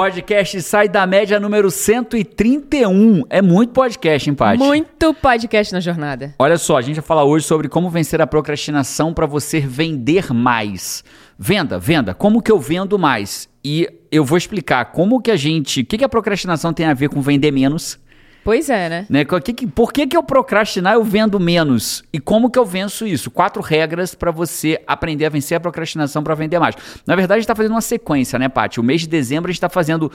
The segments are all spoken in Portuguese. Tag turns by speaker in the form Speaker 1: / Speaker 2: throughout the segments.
Speaker 1: Podcast Sai da Média número 131. É muito podcast, hein, Paty?
Speaker 2: Muito podcast na jornada.
Speaker 1: Olha só, a gente vai falar hoje sobre como vencer a procrastinação para você vender mais. Venda, venda. Como que eu vendo mais? E eu vou explicar como que a gente... O que, que a procrastinação tem a ver com vender menos?
Speaker 2: Pois é, né?
Speaker 1: Né? Que que- Por que, que eu procrastinar eu vendo menos? E como que eu venço isso? Quatro regras para você aprender a vencer a procrastinação para vender mais. Na verdade, a gente está fazendo uma sequência, né, Paty? O mês de dezembro a gente está fazendo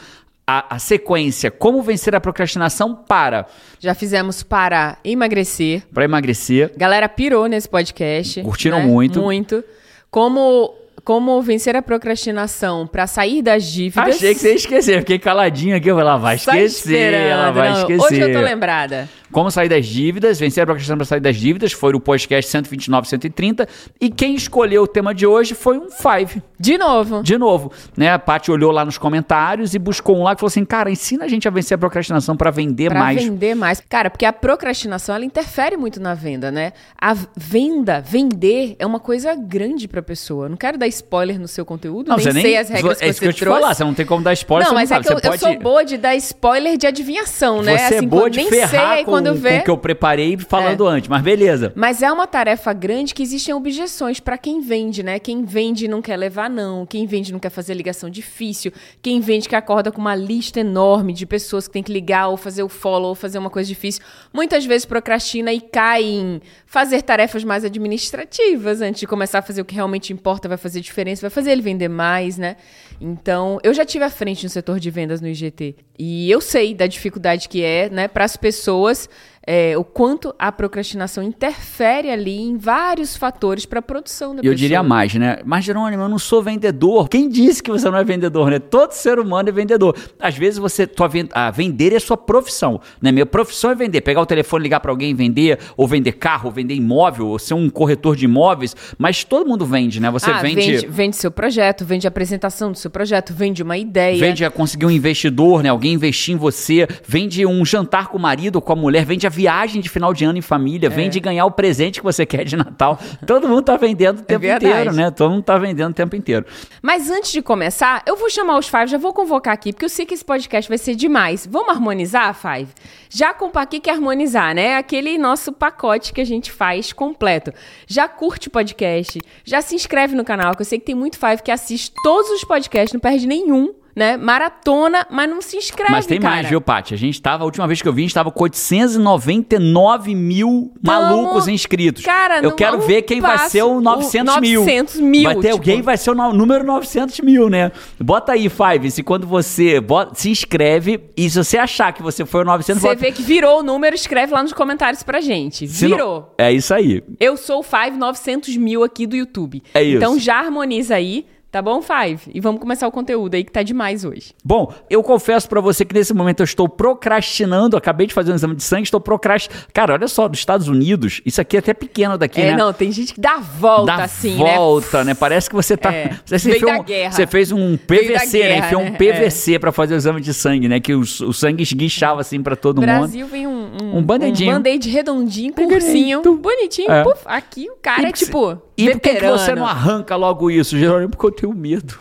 Speaker 1: a, a sequência Como vencer a procrastinação para
Speaker 2: Já fizemos para emagrecer.
Speaker 1: para emagrecer.
Speaker 2: Galera pirou nesse podcast.
Speaker 1: Curtiram
Speaker 2: né?
Speaker 1: muito.
Speaker 2: Muito. Como, como vencer a procrastinação para sair das dívidas.
Speaker 1: Achei que você ia esquecer. Fiquei caladinho aqui. Eu falei, ela vai
Speaker 2: Só
Speaker 1: esquecer. Ela vai
Speaker 2: não.
Speaker 1: esquecer.
Speaker 2: Hoje eu tô lembrada.
Speaker 1: Como sair das dívidas, vencer a procrastinação para sair das dívidas, foi o podcast 129, 130. E quem escolheu o tema de hoje foi um Five.
Speaker 2: De novo.
Speaker 1: De novo, né? A Paty olhou lá nos comentários e buscou um lá que falou assim: cara, ensina a gente a vencer a procrastinação para vender
Speaker 2: Pra
Speaker 1: mais.
Speaker 2: vender mais. Cara, porque a procrastinação, ela interfere muito na venda, né? A venda, vender, é uma coisa grande pra pessoa. Eu Não quero dar spoiler no seu conteúdo, nem sei as regras
Speaker 1: é
Speaker 2: que
Speaker 1: isso
Speaker 2: você
Speaker 1: que eu te
Speaker 2: trouxe.
Speaker 1: falar, você não tem como dar spoiler,
Speaker 2: não, mas
Speaker 1: não
Speaker 2: é
Speaker 1: sabe.
Speaker 2: que eu,
Speaker 1: você
Speaker 2: eu
Speaker 1: pode...
Speaker 2: sou boa de dar spoiler de adivinhação, né?
Speaker 1: Você é
Speaker 2: assim,
Speaker 1: boa
Speaker 2: quando
Speaker 1: de
Speaker 2: nem
Speaker 1: ferrar
Speaker 2: sei,
Speaker 1: com,
Speaker 2: quando vê.
Speaker 1: o que eu preparei falando antes, mas beleza.
Speaker 2: Mas é uma tarefa grande que existem objeções pra quem vende, né? Quem vende não quer levar não, quem vende não quer fazer ligação difícil, quem vende que acorda com uma lista enorme de pessoas que tem que ligar ou fazer o follow ou fazer uma coisa difícil, muitas vezes procrastina e cai em fazer tarefas mais administrativas antes de começar a fazer o que realmente importa, vai fazer diferença, vai fazer ele vender mais, né? Então, eu já tive à frente no setor de vendas no IGT e eu sei da dificuldade que é, né, para as pessoas é, o quanto a procrastinação interfere ali em vários fatores para a produção da
Speaker 1: E
Speaker 2: pessoa.
Speaker 1: eu diria mais, né? Mas, Jerônimo, eu não sou vendedor. Quem disse que você não é vendedor, né? Todo ser humano é vendedor. Às vezes você. Tua, a vender é sua profissão. Né? Minha profissão é vender. Pegar o telefone, ligar para alguém e vender, ou vender carro, ou vender imóvel, ou ser um corretor de imóveis. Mas todo mundo vende, né? Você
Speaker 2: ah,
Speaker 1: vende.
Speaker 2: vende, vende seu projeto, vende a apresentação do seu projeto, vende uma ideia.
Speaker 1: Vende a conseguir um investidor, né? Alguém investir em você, vende um jantar com o marido ou com a mulher, vende a viagem de final de ano em família, vende ganhar o presente que você quer de Natal. Todo mundo tá vendendo o tempo
Speaker 2: verdade.
Speaker 1: inteiro, né? Todo mundo tá vendendo o tempo inteiro.
Speaker 2: Mas antes de começar, eu vou chamar os Five, já vou convocar aqui, porque eu sei que esse podcast vai ser demais. Vamos harmonizar, Five? Já com que que é harmonizar, né? Aquele nosso pacote que a gente faz completo. Já curte o podcast, já se inscreve no canal, que eu sei que tem muito Five que assiste todos os podcasts, não perde nenhum, né? Maratona, mas não se inscreve,
Speaker 1: Mas tem
Speaker 2: cara.
Speaker 1: mais, viu, Paty? A gente tava, a última vez que eu vi, a gente tava com 899 mil malucos inscritos.
Speaker 2: cara,
Speaker 1: eu
Speaker 2: não-
Speaker 1: quero
Speaker 2: não
Speaker 1: ver quem vai ser o
Speaker 2: o
Speaker 1: 900 mil.
Speaker 2: 900 mil,
Speaker 1: Vai ter
Speaker 2: tipo.
Speaker 1: alguém, vai ser o número 900 mil, né? Bota aí, Five, se quando você bota- se inscreve e se você achar que você foi o 900,
Speaker 2: Você
Speaker 1: bota-
Speaker 2: vê que virou o número, escreve lá nos comentários pra gente.
Speaker 1: se não-
Speaker 2: Virou.
Speaker 1: É isso aí.
Speaker 2: Eu sou o Five 900 mil aqui do YouTube.
Speaker 1: É isso.
Speaker 2: Então já harmoniza aí, tá bom, Five? E vamos começar o conteúdo aí que tá demais hoje.
Speaker 1: Bom, eu confesso pra você que nesse momento eu estou procrastinando. Acabei de fazer um exame de sangue, estou procrastinando. Cara, olha só, dos Estados Unidos, isso aqui é até pequeno daqui,
Speaker 2: é,
Speaker 1: né?
Speaker 2: não, tem gente que dá volta
Speaker 1: Dá
Speaker 2: assim,
Speaker 1: volta, né? Parece que você tá.
Speaker 2: É.
Speaker 1: Você, enfiou
Speaker 2: da
Speaker 1: um- você fez um PVC, né?
Speaker 2: guerra,
Speaker 1: Enfiou um
Speaker 2: né?
Speaker 1: PVC pra fazer o exame de sangue, né? Que o, o sangue esguichava assim pra todo
Speaker 2: No
Speaker 1: mundo.
Speaker 2: Brasil vem um, um,
Speaker 1: Um band-aidinho.
Speaker 2: um band-aid redondinho,
Speaker 1: Pequenininho.
Speaker 2: cursinho, bonitinho.
Speaker 1: É.
Speaker 2: Puf, aqui o cara
Speaker 1: E
Speaker 2: é tipo.
Speaker 1: E por que, você não arranca logo isso, Jerônimo? Porque eu tenho medo.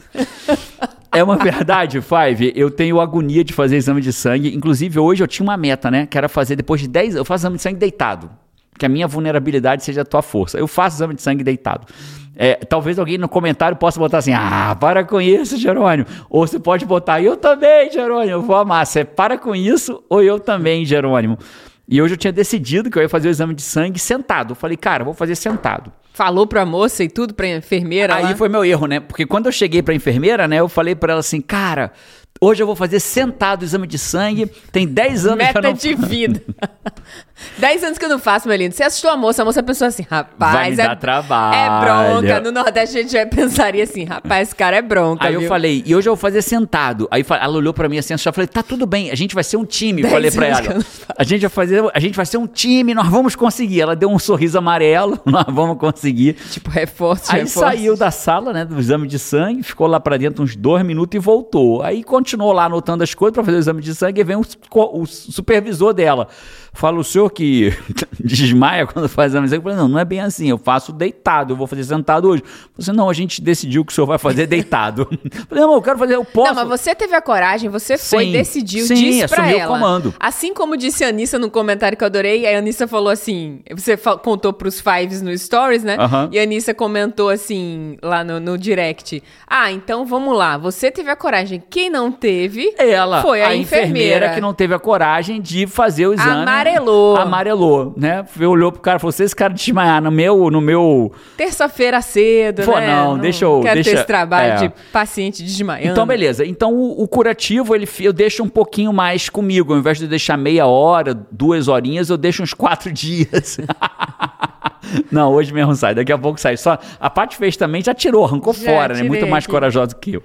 Speaker 1: É uma verdade, Five. Eu tenho agonia de fazer exame de sangue. Inclusive, hoje eu tinha uma meta, né? Que era fazer depois de 10 Eu faço exame de sangue deitado. Que a minha vulnerabilidade seja a tua força. Eu faço exame de sangue deitado. É, talvez alguém no comentário possa botar assim: ah, para com isso, Jerônimo. Ou você pode botar, eu também, Jerônimo. Eu vou amar. Você para com isso, ou eu também, Jerônimo. E hoje eu tinha decidido que eu ia fazer o exame de sangue sentado. Eu falei, cara, eu vou fazer sentado.
Speaker 2: Falou pra moça e tudo, pra enfermeira
Speaker 1: Aí
Speaker 2: lá.
Speaker 1: foi meu erro, né? Porque quando eu cheguei pra enfermeira, né, eu falei pra ela assim, cara, hoje eu vou fazer sentado o exame de sangue, tem 10 anos que eu
Speaker 2: Meta
Speaker 1: não...
Speaker 2: de vida. Dez anos que eu não faço, meu lindo. Você assustou a moça, a moça pensou assim, rapaz...
Speaker 1: Vai me
Speaker 2: é,
Speaker 1: dar trabalho.
Speaker 2: É bronca. No Nordeste a gente já pensaria assim, rapaz, esse cara é bronca,
Speaker 1: Aí eu
Speaker 2: viu?
Speaker 1: falei, e hoje eu vou fazer sentado. Aí ela olhou pra mim assim, eu falei, tá tudo bem, a gente vai ser um time. Eu
Speaker 2: Dez
Speaker 1: falei pra
Speaker 2: eu
Speaker 1: ela, a gente vai fazer, a gente vai ser um time, nós vamos conseguir. Ela deu um sorriso amarelo, nós vamos conseguir.
Speaker 2: Tipo, reforço,
Speaker 1: Aí
Speaker 2: reforço.
Speaker 1: saiu da sala, né, do exame de sangue, ficou lá pra dentro uns dois minutos e voltou. Aí continuou lá anotando as coisas pra fazer o exame de sangue e vem o, o supervisor dela. Fala, o senhor que desmaia quando faz sangue? Eu falei, não, não é bem assim, eu faço deitado, eu vou fazer sentado hoje. Você, não, a gente decidiu que o senhor vai fazer deitado. Eu falei, não, eu quero fazer, eu posso.
Speaker 2: Não, mas você teve a coragem, você foi,
Speaker 1: Sim,
Speaker 2: decidiu,
Speaker 1: sim,
Speaker 2: disse pra
Speaker 1: assumiu o
Speaker 2: ela.
Speaker 1: comando.
Speaker 2: Assim como disse a Anissa no comentário que eu adorei, a Anissa falou assim, você contou pros Fives no Stories, né? E a Anissa comentou assim, lá no, no direct, ah, então vamos lá, você teve a coragem, quem não teve
Speaker 1: Ela,
Speaker 2: foi a,
Speaker 1: a enfermeira. que não teve a coragem de fazer o exame.
Speaker 2: Amarelou.
Speaker 1: Amarelou, né? Olhou pro cara e falou: se esse cara desmaiar no meu, no meu.
Speaker 2: Terça-feira cedo,
Speaker 1: Pô,
Speaker 2: né?
Speaker 1: não, deixa eu-
Speaker 2: Quero ter
Speaker 1: deixa-
Speaker 2: esse trabalho
Speaker 1: é.
Speaker 2: de paciente desmaiando.
Speaker 1: Então, beleza. Então, o, o curativo, ele, eu deixo um pouquinho mais comigo. Ao invés de deixar meia hora, duas horinhas, eu deixo uns quatro dias. Não, hoje mesmo sai. Daqui a pouco sai. Só a parte fez também já tirou, arrancou
Speaker 2: Já
Speaker 1: fora, né?
Speaker 2: tirei
Speaker 1: Muito mais corajosa que eu.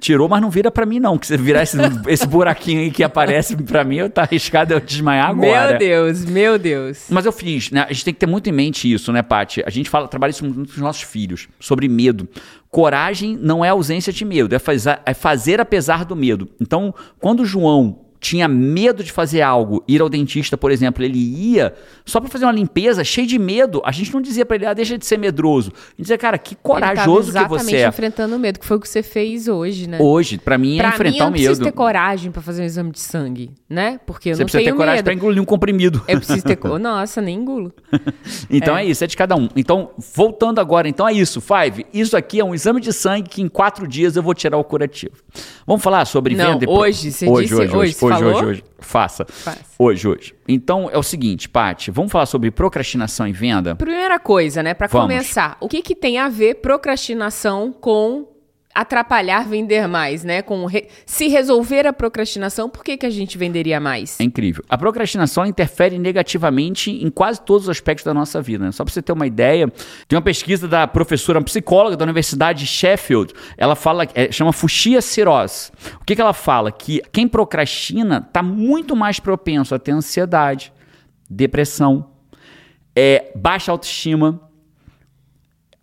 Speaker 1: Tirou, mas não vira pra mim, não. Que se virar esse, esse buraquinho aí que aparece pra mim, eu tá arriscado eu desmaiar agora.
Speaker 2: Meu Deus, meu Deus.
Speaker 1: Mas eu fiz, né? A gente tem que ter muito em mente isso, né, Paty? A gente fala, trabalha isso muito com os nossos filhos, sobre medo. Coragem não é ausência de medo, é fazer, é fazer apesar do medo. Então, quando o João tinha medo de fazer algo, ir ao dentista, por exemplo, ele ia só pra fazer uma limpeza, cheio de medo. A gente não dizia pra ele, ah, deixa de ser medroso. A gente dizia, cara, que corajoso que você
Speaker 2: exatamente
Speaker 1: é.
Speaker 2: enfrentando o medo, que foi o que você fez hoje, né?
Speaker 1: Hoje, pra mim, é
Speaker 2: Pra mim,
Speaker 1: enfrentar
Speaker 2: eu não
Speaker 1: o
Speaker 2: preciso
Speaker 1: medo.
Speaker 2: ter coragem pra fazer um exame de sangue, né? Porque eu
Speaker 1: Você
Speaker 2: não
Speaker 1: precisa
Speaker 2: tenho
Speaker 1: ter coragem
Speaker 2: medo.
Speaker 1: pra engolir um comprimido.
Speaker 2: Eu preciso ter... co- Nossa, nem engulo.
Speaker 1: Então é. isso, é de cada um. Então, voltando agora, então é isso, Five. Isso aqui é um exame de sangue que em quatro dias eu vou tirar o curativo. Vamos falar sobre
Speaker 2: Não,
Speaker 1: venda pro-
Speaker 2: hoje, você
Speaker 1: hoje,
Speaker 2: disse
Speaker 1: hoje,
Speaker 2: hoje,
Speaker 1: hoje, hoje,
Speaker 2: falou?
Speaker 1: hoje, hoje. Faça.
Speaker 2: Faça.
Speaker 1: Hoje, hoje. Então é o seguinte, Paty, vamos falar sobre procrastinação e venda?
Speaker 2: Primeira coisa, né? Pra
Speaker 1: Vamos.
Speaker 2: começar, o que que tem a ver procrastinação com atrapalhar vender mais, né? Com re- se resolver a procrastinação, por que que a gente venderia mais?
Speaker 1: É incrível. A procrastinação interfere negativamente em quase todos os aspectos da nossa vida. Né? Só para você ter uma ideia, tem uma pesquisa da professora uma psicóloga da Universidade de Sheffield. Ela fala, é, chama Fuxia Siroz. O que, que ela fala? Que quem procrastina está muito mais propenso a ter ansiedade, depressão, é, baixa autoestima,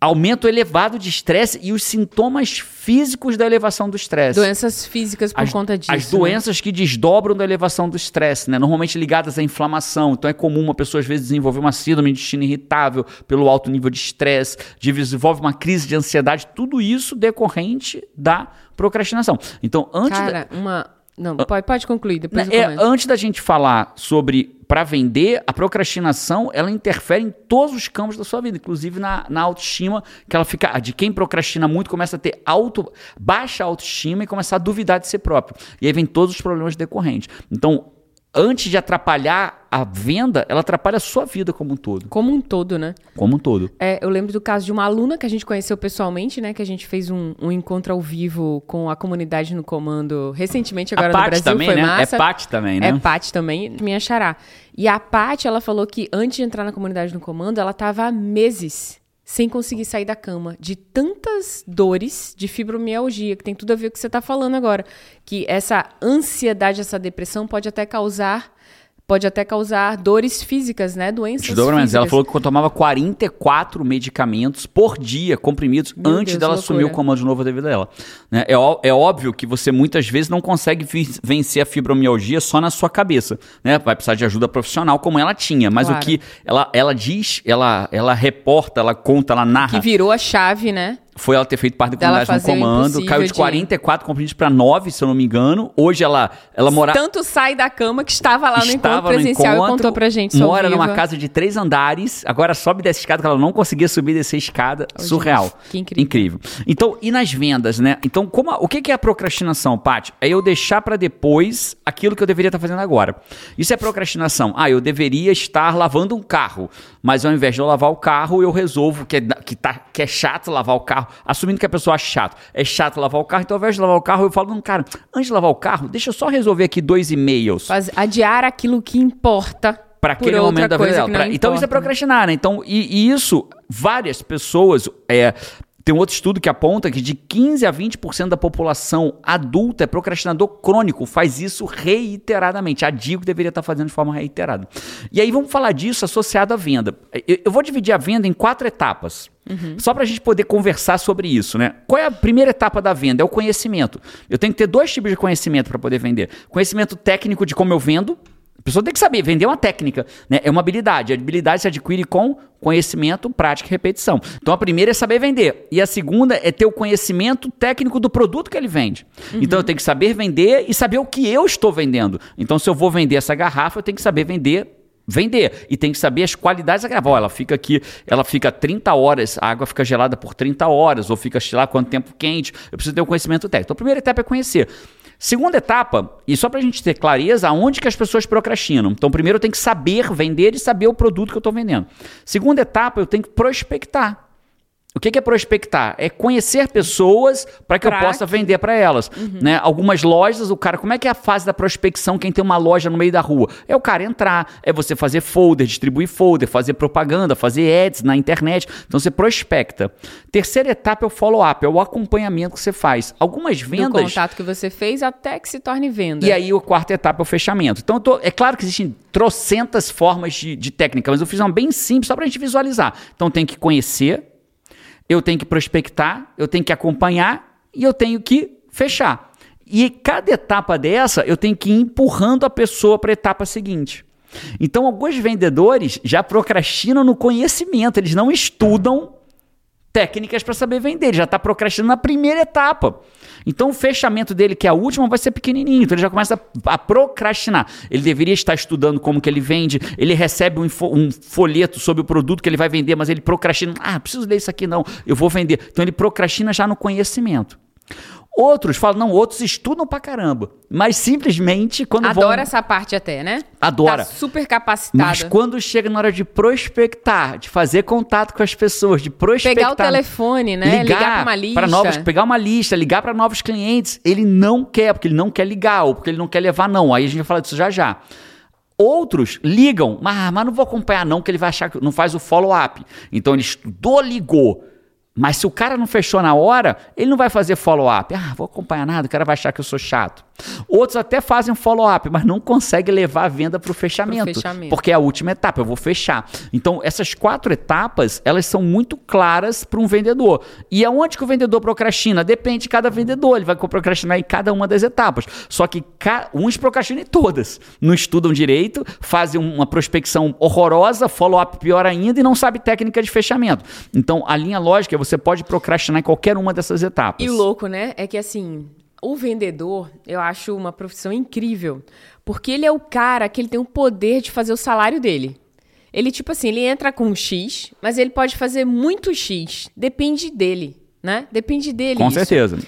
Speaker 1: aumento elevado de estresse e os sintomas físicos da elevação do estresse
Speaker 2: Doenças físicas por
Speaker 1: as,
Speaker 2: conta disso.
Speaker 1: as
Speaker 2: né?
Speaker 1: doenças que desdobram da elevação do estresse, né? Normalmente ligadas à inflamação. Então é comum uma pessoa às vezes desenvolver uma síndrome de intestino irritável pelo alto nível de estresse, desenvolve uma crise de ansiedade, tudo isso decorrente da procrastinação. Então, antes da-
Speaker 2: Cara, uma... Não, pode, pode concluir, depois eu
Speaker 1: é, antes da gente falar sobre para vender, a procrastinação ela interfere em todos os campos da sua vida, inclusive na, na autoestima, que ela fica. De quem procrastina muito começa a ter auto, baixa autoestima e começar a duvidar de si próprio. E aí vem todos os problemas decorrentes. Então, antes de atrapalhar a venda, ela atrapalha a sua vida como um todo.
Speaker 2: Como um todo, né?
Speaker 1: Como um todo.
Speaker 2: É, eu lembro do caso de uma aluna que a gente conheceu pessoalmente, né? Que a gente fez um, um encontro ao vivo com a comunidade no comando recentemente agora
Speaker 1: a
Speaker 2: no Brasil.
Speaker 1: também,
Speaker 2: foi
Speaker 1: né?
Speaker 2: massa.
Speaker 1: É Paty também, né?
Speaker 2: É Paty também, minha xará. E a Paty, ela falou que antes de entrar na comunidade no comando, ela tava há meses sem conseguir sair da cama, de tantas dores de fibromialgia, que tem tudo a ver com o que você tá falando agora, que essa ansiedade, essa depressão pode até causar pode até causar dores físicas, né? Doenças
Speaker 1: Desdobramento.
Speaker 2: físicas.
Speaker 1: Ela falou que tomava 44 medicamentos por dia, comprimidos,
Speaker 2: Meu
Speaker 1: antes
Speaker 2: Deus,
Speaker 1: dela
Speaker 2: loucura.
Speaker 1: assumir o comando novo da vida dela. Né? É, é óbvio que você muitas vezes não consegue vencer a fibromialgia só na sua cabeça. Né? Vai precisar de ajuda profissional, como ela tinha. Mas
Speaker 2: Claro.
Speaker 1: o que ela, ela diz, ela, ela reporta, ela conta, ela narra.
Speaker 2: que virou a chave, né?
Speaker 1: Foi ela ter feito parte da comunidade no comando. Caiu de
Speaker 2: de-
Speaker 1: 44 comprimidos para 9, se eu não me engano. Hoje ela, ela mora.
Speaker 2: Tanto sai da cama que estava lá no encontro
Speaker 1: Estava no
Speaker 2: presencial e
Speaker 1: encontro,
Speaker 2: contou pra gente.
Speaker 1: Mora
Speaker 2: vivo.
Speaker 1: numa casa de três andares, agora sobe dessa escada que ela não conseguia subir dessa escada.
Speaker 2: Oh,
Speaker 1: Surreal.
Speaker 2: gente, que incrível.
Speaker 1: Então, e nas vendas, né? Então, como a- o que é a procrastinação, Paty? É eu deixar pra depois aquilo que eu deveria estar fazendo agora. Isso é procrastinação. Ah, eu deveria estar lavando um carro, mas ao invés de eu lavar o carro, eu resolvo que é, que tá, que é chato lavar o carro, assumindo que a pessoa acha chato. É chato lavar o carro, então ao invés de lavar o carro, eu falo, não, cara, antes de lavar o carro, deixa eu só resolver aqui dois e-mails
Speaker 2: Faz- adiar aquilo que importa.
Speaker 1: para aquele momento da vida dela. Pra- então isso é procrastinar, né? Então, e, e isso, várias pessoas. É, tem um outro estudo que aponta que de 15 a 20% da população adulta é procrastinador crônico, faz isso reiteradamente. A digo deveria estar fazendo de forma reiterada. E aí vamos falar disso associado à venda. Eu, eu vou dividir a venda em quatro etapas. Só para a gente poder conversar sobre isso, né? Qual é a primeira etapa da venda? É o conhecimento. Eu tenho que ter dois tipos de conhecimento para poder vender: conhecimento técnico de como eu vendo, pessoa tem que saber, vender uma técnica, né? É uma habilidade. A habilidade se adquire com conhecimento, prática e repetição. Então a primeira é saber vender. E a segunda é ter o conhecimento técnico do produto que ele vende. Uhum. Então eu tenho que saber vender e saber o que eu estou vendendo. Então, se eu vou vender essa garrafa, eu tenho que saber vender vender. E tem que saber as qualidades da garrafa. ela fica aqui, ela fica 30 horas, a água fica gelada por 30 horas, ou fica, sei lá, quanto tempo quente. Eu preciso ter o conhecimento técnico. Então, a primeira etapa é conhecer. Segunda etapa, e só para a gente ter clareza, aonde que as pessoas procrastinam. Então, primeiro eu tenho que saber vender e saber o produto que eu estou vendendo. Segunda etapa, eu tenho que prospectar. O que é prospectar? É conhecer pessoas para que pra eu possa vender para elas. Uhum. Né? Algumas lojas, o cara, como é que é a fase da prospecção? Quem tem uma loja no meio da rua? É o cara entrar, é você fazer folder, distribuir folder, fazer propaganda, fazer ads na internet. Então você prospecta. Terceira etapa é o follow-up, é o acompanhamento que você faz. Algumas vendas.
Speaker 2: Do contato que você fez até que se torne venda.
Speaker 1: E aí a quarta etapa é o fechamento. Então tô, é claro que existem trocentas formas de, de técnica, mas eu fiz uma bem simples só para a gente visualizar. Então tem que conhecer eu tenho que prospectar, eu tenho que acompanhar e eu tenho que fechar. E cada etapa dessa, eu tenho que ir empurrando a pessoa para a etapa seguinte. Então, alguns vendedores já procrastinam no conhecimento, eles não estudam técnicas para saber vender, ele já está procrastinando na primeira etapa. Então o fechamento dele, que é a última, vai ser pequenininho. Então ele já começa a, procrastinar. Ele deveria estar estudando como que ele vende, ele recebe um, um, folheto sobre o produto que ele vai vender, mas ele procrastina. Ah, preciso ler isso aqui não, eu vou vender. Então ele procrastina já no conhecimento. Outros falam, não, outros estudam pra caramba. Mas simplesmente quando
Speaker 2: Adora
Speaker 1: vão...
Speaker 2: essa parte até, né?
Speaker 1: Adora.
Speaker 2: Tá super capacitado.
Speaker 1: Mas quando chega na hora de prospectar, de fazer contato com as pessoas, de prospectar...
Speaker 2: Pegar o telefone, né?
Speaker 1: Ligar, ligar pra uma lista. Novos, pegar uma lista, ligar para novos clientes. Ele não quer, porque ele não quer ligar, ou porque ele não quer levar não. Aí a gente vai falar disso já já. Outros ligam, mas, mas não vou acompanhar não, que ele vai achar que não faz o follow-up. Então ele estudou, ligou mas se o cara não fechou na hora, ele não vai fazer follow-up. Ah, vou acompanhar nada, o cara vai achar que eu sou chato. Outros até fazem follow-up, mas não conseguem levar a venda para o fechamento, fechamento. Porque é a última etapa, eu vou fechar. Então, essas quatro etapas, elas são muito claras para um vendedor. E aonde que o vendedor procrastina? Depende de cada vendedor. Ele vai procrastinar em cada uma das etapas. Só que uns procrastinam em todas. Não estudam direito, fazem uma prospecção horrorosa, follow-up pior ainda e não sabe técnica de fechamento. Então, a linha lógica é você pode procrastinar em qualquer uma dessas etapas.
Speaker 2: E o louco, né? É que assim, o vendedor, eu acho uma profissão incrível, porque ele é o cara que ele tem o poder de fazer o salário dele. Ele, tipo assim, ele entra com X, mas ele pode fazer muito X. Depende dele, né? Depende dele.
Speaker 1: Com
Speaker 2: isso.
Speaker 1: certeza.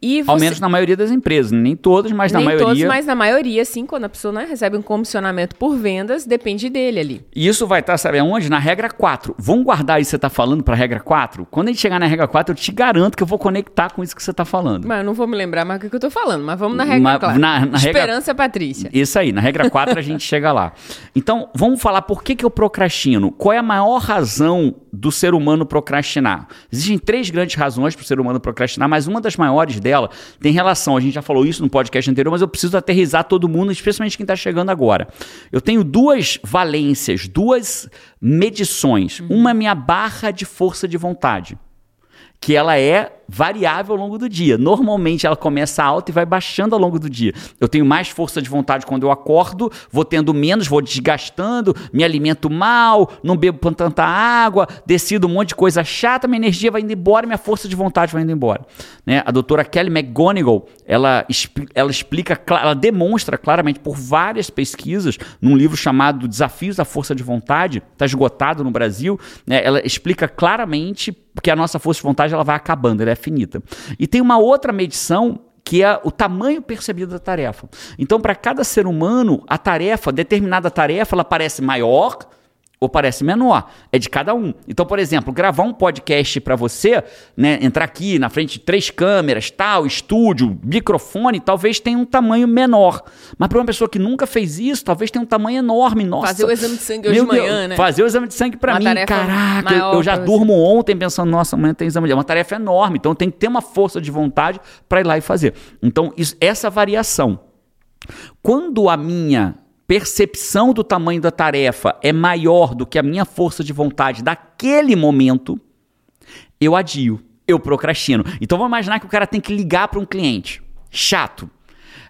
Speaker 2: E
Speaker 1: você... Ao menos na maioria das empresas. Nem todas, mas
Speaker 2: Nem
Speaker 1: na maioria.
Speaker 2: todos, mas na maioria, sim, quando a pessoa né, recebe um comissionamento por vendas, depende dele ali.
Speaker 1: E isso vai estar, sabe aonde? Na regra 4. Vamos guardar isso que você está falando para a regra 4? Quando a gente chegar na regra 4, eu te garanto que eu vou conectar com isso que você está falando.
Speaker 2: Mas eu não vou me lembrar mais do que eu estou falando, mas vamos na regra Ma 4. Na, na Esperança, regra... Patrícia.
Speaker 1: Isso aí, na regra 4 a gente chega lá. Então, vamos falar por que, que eu procrastino. Qual é a maior razão do ser humano procrastinar? Existem três grandes razões para o ser humano procrastinar, mas uma das maiores dela tem relação a gente já falou isso no podcast anterior, mas eu preciso aterrizar todo mundo, especialmente quem está chegando agora. Eu tenho duas valências, duas medições. Uhum. Uma é minha barra de força de vontade, que ela é variável ao longo do dia. Normalmente ela começa alta e vai baixando ao longo do dia. Eu tenho mais força de vontade quando eu acordo, vou tendo menos, vou desgastando, me alimento mal, não bebo tanta água, decido um monte de coisa chata, minha energia vai indo embora, minha força de vontade vai indo embora. Né? A doutora Kelly McGonigal, ela, ela explica, ela demonstra claramente por várias pesquisas, num livro chamado Desafios da Força de Vontade, está esgotado no Brasil, né? ela explica claramente que a nossa força de vontade ela vai acabando, ela é finita. E tem uma outra medição que é o tamanho percebido da tarefa. Então, para cada ser humano, a tarefa, determinada tarefa, ela parece maior ou parece menor. É de cada um. Então, por exemplo, gravar um podcast para você, né, entrar aqui na frente de três câmeras, tal, estúdio, microfone, talvez tenha um tamanho menor. Mas para uma pessoa que nunca fez isso, talvez tenha um tamanho enorme. Nossa.
Speaker 2: Fazer o exame de sangue hoje de manhã,
Speaker 1: Deus,
Speaker 2: né?
Speaker 1: Fazer o exame de sangue para mim, caraca, eu já durmo ontem pensando, nossa, amanhã tem exame de É uma tarefa enorme, então tem que ter uma força de vontade para ir lá e fazer. Então, isso, essa variação. Quando a minha percepção do tamanho da tarefa é maior do que a minha força de vontade daquele momento, eu adio, eu procrastino. Então vamos imaginar que o cara tem que ligar para um cliente chato.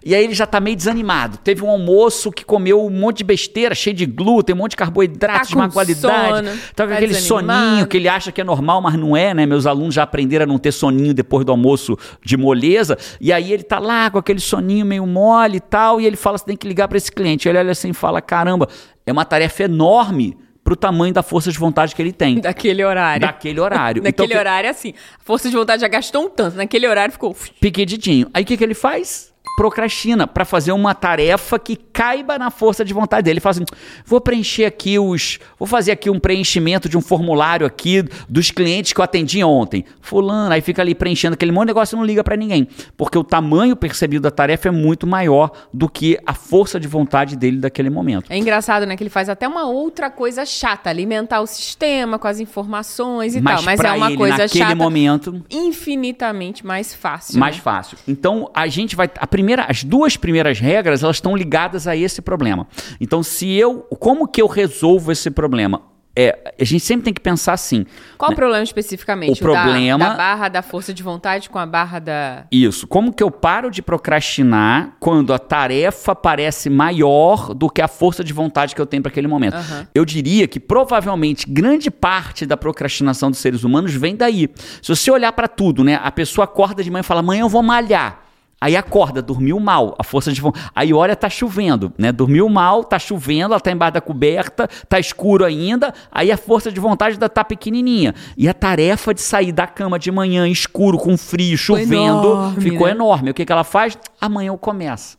Speaker 1: E aí ele já tá meio desanimado. Teve um almoço que comeu um monte de besteira, cheio de glúten, um monte de carboidrato
Speaker 2: Tá
Speaker 1: de má qualidade.
Speaker 2: sono,
Speaker 1: tá com
Speaker 2: tá
Speaker 1: aquele
Speaker 2: desanimado.
Speaker 1: soninho que ele acha que é normal, mas não é, né? Meus alunos já aprenderam a não ter soninho depois do almoço de moleza. E aí ele tá lá com aquele soninho meio mole e tal, e ele fala: você tem que ligar para esse cliente. Ele olha assim e fala: caramba, é uma tarefa enorme pro tamanho da força de vontade que ele tem.
Speaker 2: Daquele horário.
Speaker 1: Daquele horário.
Speaker 2: Naquele
Speaker 1: Então, que-
Speaker 2: horário, assim, a força de vontade já gastou um tanto. Naquele horário ficou.
Speaker 1: Piquedidinho. Aí o que, que ele faz? Procrastina para fazer uma tarefa que caiba na força de vontade dele. Ele fala assim: vou preencher aqui os. Vou fazer aqui um preenchimento de um formulário aqui dos clientes que eu atendi ontem. Fulano, aí fica ali preenchendo aquele monte de negócio e não liga para ninguém. Porque o tamanho percebido da tarefa é muito maior do que a força de vontade dele daquele momento.
Speaker 2: É engraçado, né? Que ele faz até uma outra coisa chata, alimentar o sistema com as informações e tal. Mas é uma
Speaker 1: ele,
Speaker 2: coisa
Speaker 1: naquele
Speaker 2: chata
Speaker 1: momento,
Speaker 2: infinitamente mais fácil.
Speaker 1: mais
Speaker 2: né?
Speaker 1: fácil. Então a gente vai a primeira, as duas primeiras regras elas estão ligadas a esse problema. Então se eu, como que eu resolvo esse problema? É, a gente sempre tem que pensar assim.
Speaker 2: Qual o problema especificamente?
Speaker 1: O problema-
Speaker 2: Da, da barra da força de vontade com a barra da.
Speaker 1: Isso. Como que eu paro de procrastinar quando a tarefa parece maior do que a força de vontade que eu tenho para aquele momento?
Speaker 2: Aham.
Speaker 1: Eu diria que provavelmente grande parte da procrastinação dos seres humanos vem daí. Se você olhar para tudo, né? A pessoa acorda de manhã e fala: "Amanhã eu vou malhar". Aí acorda, dormiu mal, a força de vontade. Aí olha, tá chovendo, né? Dormiu mal, tá chovendo, ela tá embaixo da coberta, tá escuro ainda, aí a força de vontade ainda tá pequenininha. E a tarefa de sair da cama de manhã escuro, com frio, chovendo,
Speaker 2: enorme,
Speaker 1: ficou
Speaker 2: né?
Speaker 1: enorme. O que, que ela faz? Amanhã eu começo.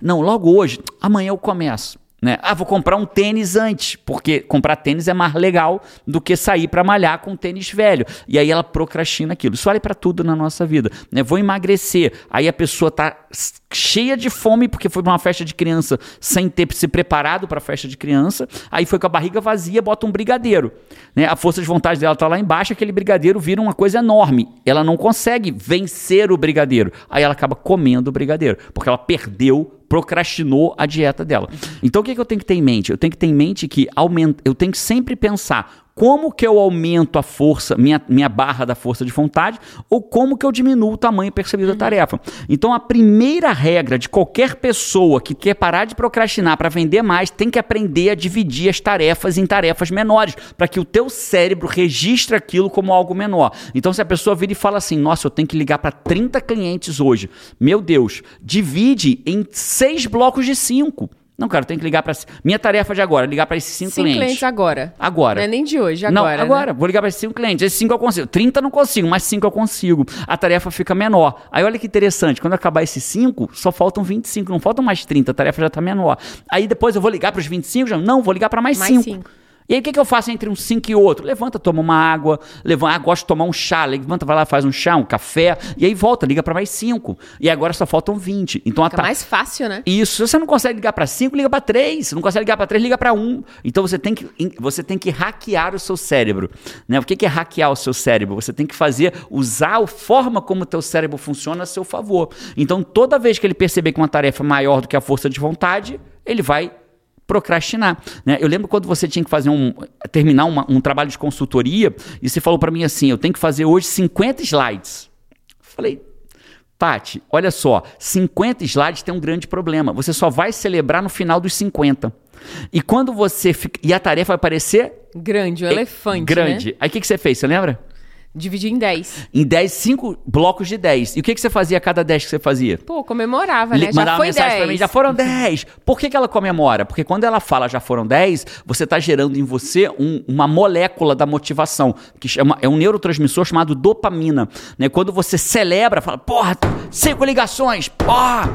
Speaker 1: Não, logo hoje, amanhã eu começo. Né? Ah, vou comprar um tênis antes, porque comprar tênis é mais legal do que sair para malhar com um tênis velho. E aí ela procrastina aquilo. Isso vale para tudo na nossa vida. Né? Vou emagrecer. Aí a pessoa tá s- cheia de fome porque foi pra uma festa de criança sem ter se preparado para a festa de criança. Aí foi com a barriga vazia, bota um brigadeiro. Né? A força de vontade dela tá lá embaixo, aquele brigadeiro vira uma coisa enorme. Ela não consegue vencer o brigadeiro. Aí ela acaba comendo o brigadeiro, porque ela perdeu procrastinou a dieta dela. Então o que, que eu tenho que ter em mente? Eu tenho que ter em mente que aumenta, eu tenho que sempre pensar como que eu aumento a força, minha, minha barra da força de vontade, ou como que eu diminuo o tamanho percebido da tarefa. Então a primeira regra de qualquer pessoa que quer parar de procrastinar para vender mais, tem que aprender a dividir as tarefas em tarefas menores, para que o teu cérebro registre aquilo como algo menor. Então se a pessoa vira e fala assim, nossa, eu tenho que ligar para 30 clientes hoje. Meu Deus, divide em seis blocos de cinco. Não, cara, eu tenho que ligar para. Minha tarefa de agora ligar para esses cinco,
Speaker 2: Cinco clientes agora.
Speaker 1: Agora.
Speaker 2: Não é nem de hoje,
Speaker 1: Não,
Speaker 2: agora. né?
Speaker 1: agora. Vou ligar para esses cinco clientes. Esses cinco eu consigo. 30 eu não consigo, mas cinco eu consigo. A tarefa fica menor. Aí olha que interessante. Quando acabar esses cinco, só faltam 25. Não faltam mais 30. A tarefa já está menor. Aí depois eu vou ligar para os 25. Já, não, vou ligar para mais
Speaker 2: Mais
Speaker 1: 5.
Speaker 2: cinco.
Speaker 1: E aí o que, que eu faço entre um 5 e outro? Levanta, toma uma água. Levanta, ah, gosto de tomar um chá. Levanta, vai lá, faz um chá, um café. E aí volta, liga para mais 5. E agora só faltam 20. Então a
Speaker 2: Fica
Speaker 1: ta-
Speaker 2: mais fácil, né?
Speaker 1: isso, se você não consegue ligar para 5, liga para 3. Se não consegue ligar para 3, liga para 1. Então você tem que você tem que hackear o seu cérebro, né? O que que é hackear o seu cérebro? Você tem que fazer usar a forma como o teu cérebro funciona a seu favor. Então toda vez que ele perceber que uma tarefa é maior do que a força de vontade, ele vai procrastinar, né? Eu lembro quando você tinha que fazer um terminar uma- um trabalho de consultoria e você falou para mim assim, eu tenho que fazer hoje 50 slides. Falei, Tati, olha só, 50 slides tem um grande problema. Você só vai celebrar no final dos 50. E quando você fica. E a tarefa vai parecer
Speaker 2: Grande, um elefante.
Speaker 1: É grande.
Speaker 2: Né?
Speaker 1: Aí o que, que você fez? Você lembra?
Speaker 2: Dividir em 10.
Speaker 1: Em 10, 5 blocos de 10. E o que, que você fazia a cada 10 que você fazia?
Speaker 2: Pô, comemorava, né?
Speaker 1: Li-
Speaker 2: Já
Speaker 1: mandava
Speaker 2: foi
Speaker 1: mensagem
Speaker 2: 10.
Speaker 1: pra mim, já foram 10. Por que, que ela comemora? Porque quando ela fala já foram 10, você tá gerando em você um- uma molécula da motivação, que chama, é um neurotransmissor chamado dopamina. Né? Quando você celebra, fala, porra, cinco ligações, porra!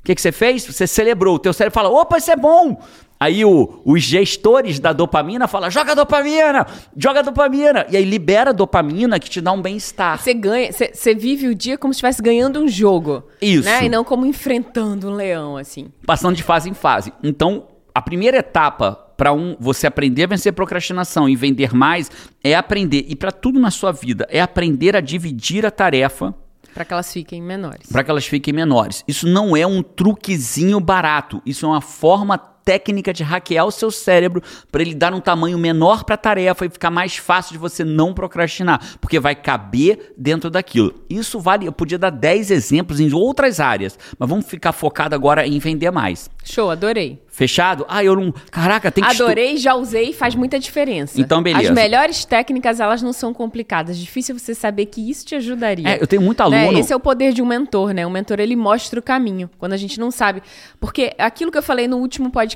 Speaker 1: O que, que você fez? Você celebrou. O teu cérebro fala, opa, isso é bom! Aí o- os gestores da dopamina falam, joga dopamina, joga dopamina. E aí libera dopamina que te dá um bem-estar.
Speaker 2: Você ganha, você vive o dia como se estivesse ganhando um jogo.
Speaker 1: Isso.
Speaker 2: Né? E não como enfrentando um leão, assim.
Speaker 1: passando de fase em fase. Então, a primeira etapa para um você aprender a vencer procrastinação e vender mais é aprender e para tudo na sua vida é aprender a dividir a tarefa
Speaker 2: Pra que elas fiquem menores.
Speaker 1: para que elas fiquem menores. Isso não é um truquezinho barato, isso é uma forma técnica de hackear o seu cérebro para ele dar um tamanho menor para a tarefa e ficar mais fácil de você não procrastinar, porque vai caber dentro daquilo. Isso vale, eu podia dar 10 exemplos em outras áreas, mas vamos ficar focado agora em vender mais.
Speaker 2: Show, adorei.
Speaker 1: Fechado? Ah, eu não. Caraca, tem que
Speaker 2: Adorei, já usei, faz muita diferença.
Speaker 1: Então, beleza.
Speaker 2: As melhores técnicas, elas não são complicadas. Difícil você saber que isso te ajudaria.
Speaker 1: É, eu tenho muito aluno.
Speaker 2: Né? Esse é o poder de um mentor, né? O mentor, ele mostra o caminho, quando a gente não sabe. Porque aquilo que eu falei no último podcast,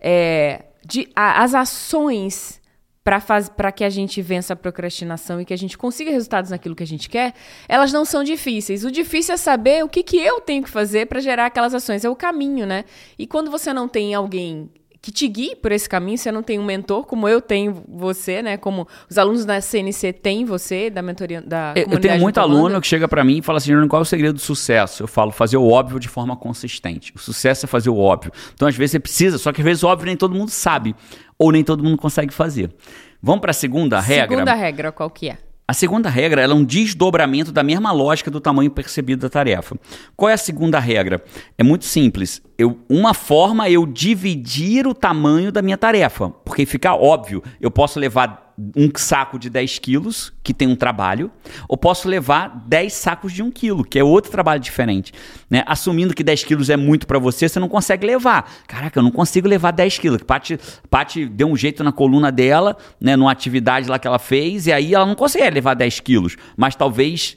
Speaker 2: é, de, a, as ações para que a gente vença a procrastinação e que a gente consiga resultados naquilo que a gente quer, elas não são difíceis. O difícil é saber o que, que eu tenho que fazer para gerar aquelas ações. É o caminho, né? E quando você não tem alguém que te guie por esse caminho, você não tem um mentor como eu tenho você, né? Como os alunos da CNC têm você, da mentoria da
Speaker 1: Eu tenho muito aluno que chega para mim e fala assim, qual é o segredo do sucesso? Eu falo, fazer o óbvio de forma consistente. O sucesso é fazer o óbvio. Então, às vezes, você precisa, só que às vezes o óbvio nem todo mundo sabe ou nem todo mundo consegue fazer. Vamos para a segunda regra?
Speaker 2: Segunda regra, qual que é?
Speaker 1: A segunda regra é um desdobramento da mesma lógica do tamanho percebido da tarefa. Qual é a segunda regra? É muito simples. Eu, uma forma é eu dividir o tamanho da minha tarefa, porque fica óbvio. Eu posso levar um saco de 10 quilos, que tem um trabalho, ou posso levar 10 sacos de 1 quilo, que é outro trabalho diferente. Né? Assumindo que 10 quilos é muito para você, você não consegue levar. Caraca, eu não consigo levar 10 quilos. Paty, Paty deu um jeito na coluna dela, né, numa atividade lá que ela fez, e aí ela não consegue levar 10 quilos. Mas talvez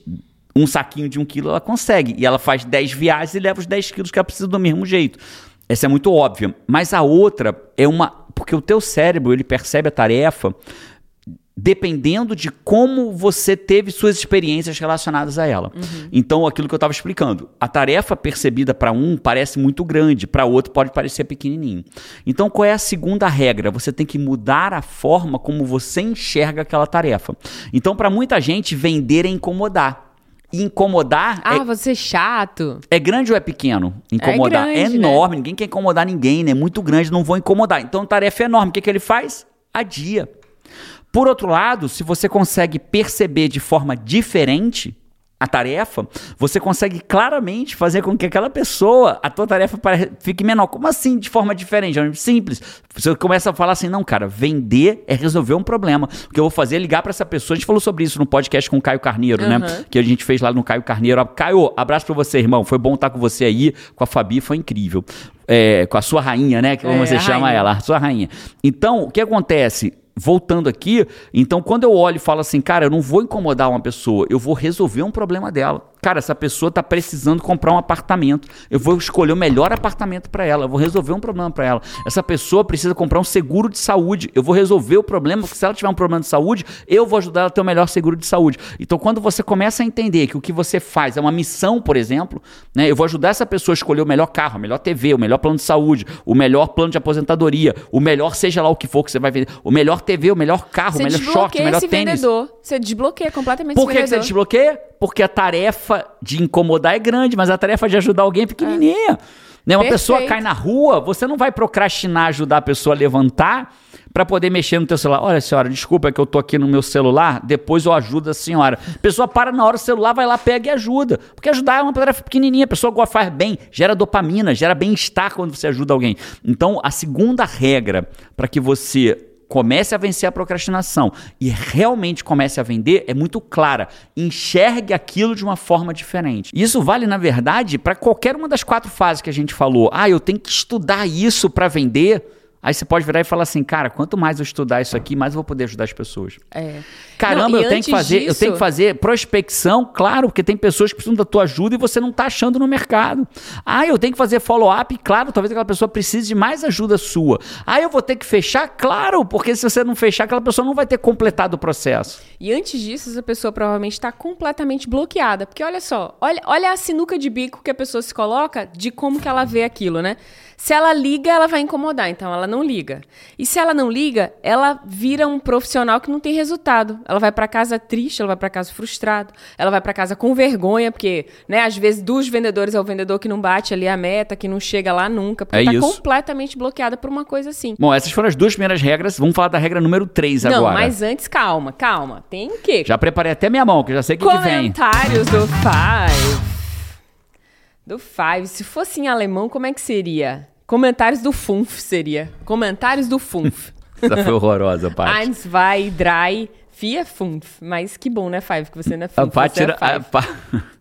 Speaker 1: um saquinho de 1 quilo ela consegue. E ela faz 10 viagens e leva os 10 quilos que ela precisa do mesmo jeito. Essa é muito óbvia. Mas a outra é uma. Porque o teu cérebro ele percebe a tarefa dependendo de como você teve suas experiências relacionadas a ela. Uhum. Então, aquilo que eu estava explicando, a tarefa percebida para um parece muito grande, para outro pode parecer pequenininho. Então, qual é a segunda regra? Você tem que mudar a forma como você enxerga aquela tarefa. Então, para muita gente, vender é incomodar. incomodar.
Speaker 2: Ah,
Speaker 1: é,
Speaker 2: você é chato.
Speaker 1: É grande ou é pequeno? Incomodar.
Speaker 2: É, grande,
Speaker 1: é enorme,
Speaker 2: né?
Speaker 1: ninguém quer incomodar ninguém, né? Muito grande, não vou incomodar. Então, tarefa é enorme. O que, que ele faz? Adia. Por outro lado, se você consegue perceber de forma diferente a tarefa, você consegue claramente fazer com que aquela pessoa, a tua tarefa fique menor. Como assim de forma diferente? É simples. Você começa a falar assim, não, cara, vender é resolver um problema. O que eu vou fazer é ligar para essa pessoa. A gente falou sobre isso no podcast com o Caio Carneiro, uhum. né? Que a gente fez lá no Caio Carneiro. Caio, abraço para você, irmão. Foi bom estar com você aí, com a Fabi, foi incrível. É, com a sua rainha, né? Como é, você chama rainha. ela, a sua rainha. Então, o que acontece? Voltando aqui, então quando eu olho e falo assim, cara, eu não vou incomodar uma pessoa, eu vou resolver um problema dela. Cara, essa pessoa está precisando comprar um apartamento. Eu vou escolher o melhor apartamento para ela. Eu vou resolver um problema para ela. Essa pessoa precisa comprar um seguro de saúde. Eu vou resolver o problema, porque se ela tiver um problema de saúde, eu vou ajudar ela a ter o melhor seguro de saúde. Então, quando você começa a entender que o que você faz é uma missão, por exemplo, né? Eu vou ajudar essa pessoa a escolher o melhor carro, a melhor TV, o melhor plano de saúde, o melhor plano de aposentadoria, o melhor seja lá o que for que você vai vender, o melhor TV, o melhor carro, você o melhor short, o melhor
Speaker 2: esse
Speaker 1: tênis.
Speaker 2: Vendedor. Você desbloqueia completamente
Speaker 1: Por que, que você desbloqueia? Porque a tarefa de incomodar é grande, mas a tarefa de ajudar alguém é pequenininha. É. Né? Uma Perfeito. pessoa cai na rua, você não vai procrastinar ajudar a pessoa a levantar para poder mexer no teu celular. Olha, senhora, desculpa que eu tô aqui no meu celular, depois eu ajudo a senhora. A pessoa para na hora, o celular vai lá, pega e ajuda. Porque ajudar é uma tarefa pequenininha, a pessoa faz bem, gera dopamina, gera bem-estar quando você ajuda alguém. Então, a segunda regra para que você comece a vencer a procrastinação e realmente comece a vender é muito clara. Enxergue aquilo de uma forma diferente. Isso vale, na verdade, para qualquer uma das quatro fases que a gente falou. Ah, eu tenho que estudar isso para vender. Aí você pode virar e falar assim, cara, quanto mais eu estudar isso aqui, mais eu vou poder ajudar as pessoas.
Speaker 2: É.
Speaker 1: Caramba, não, eu tenho que fazer, disso... eu tenho que fazer prospecção, claro, porque tem pessoas que precisam da tua ajuda e você não está achando no mercado. Ah, eu tenho que fazer follow-up, claro, talvez aquela pessoa precise de mais ajuda sua. Ah, eu vou ter que fechar, claro, porque se você não fechar, aquela pessoa não vai ter completado o processo.
Speaker 2: E antes disso, essa pessoa provavelmente está completamente bloqueada, porque olha só, olha, olha a sinuca de bico que a pessoa se coloca de como que ela vê aquilo, né? Se ela liga, ela vai incomodar, então ela não liga. E se ela não liga, ela vira um profissional que não tem resultado. Ela vai para casa triste, ela vai para casa frustrado, ela vai para casa com vergonha, porque, né, às vezes dos vendedores é o vendedor que não bate ali a meta, que não chega lá nunca, porque
Speaker 1: é
Speaker 2: tá
Speaker 1: isso.
Speaker 2: completamente bloqueada por uma coisa assim.
Speaker 1: Bom, essas foram as duas primeiras regras. Vamos falar da regra número 3 agora.
Speaker 2: Não, mas antes, calma, calma. Tem o quê?
Speaker 1: Já preparei até minha mão, que já sei o que, que vem.
Speaker 2: Comentários do Five. Do Five. Se fosse em alemão, como é que seria? Comentários do Funf seria. Comentários do Funf.
Speaker 1: Essa foi horrorosa, Paty.
Speaker 2: Eins, zwei, drei, vier, fünf. Mas que bom, né, Five? Que você não é Funf, é
Speaker 1: era- a
Speaker 2: Five.
Speaker 1: Pa-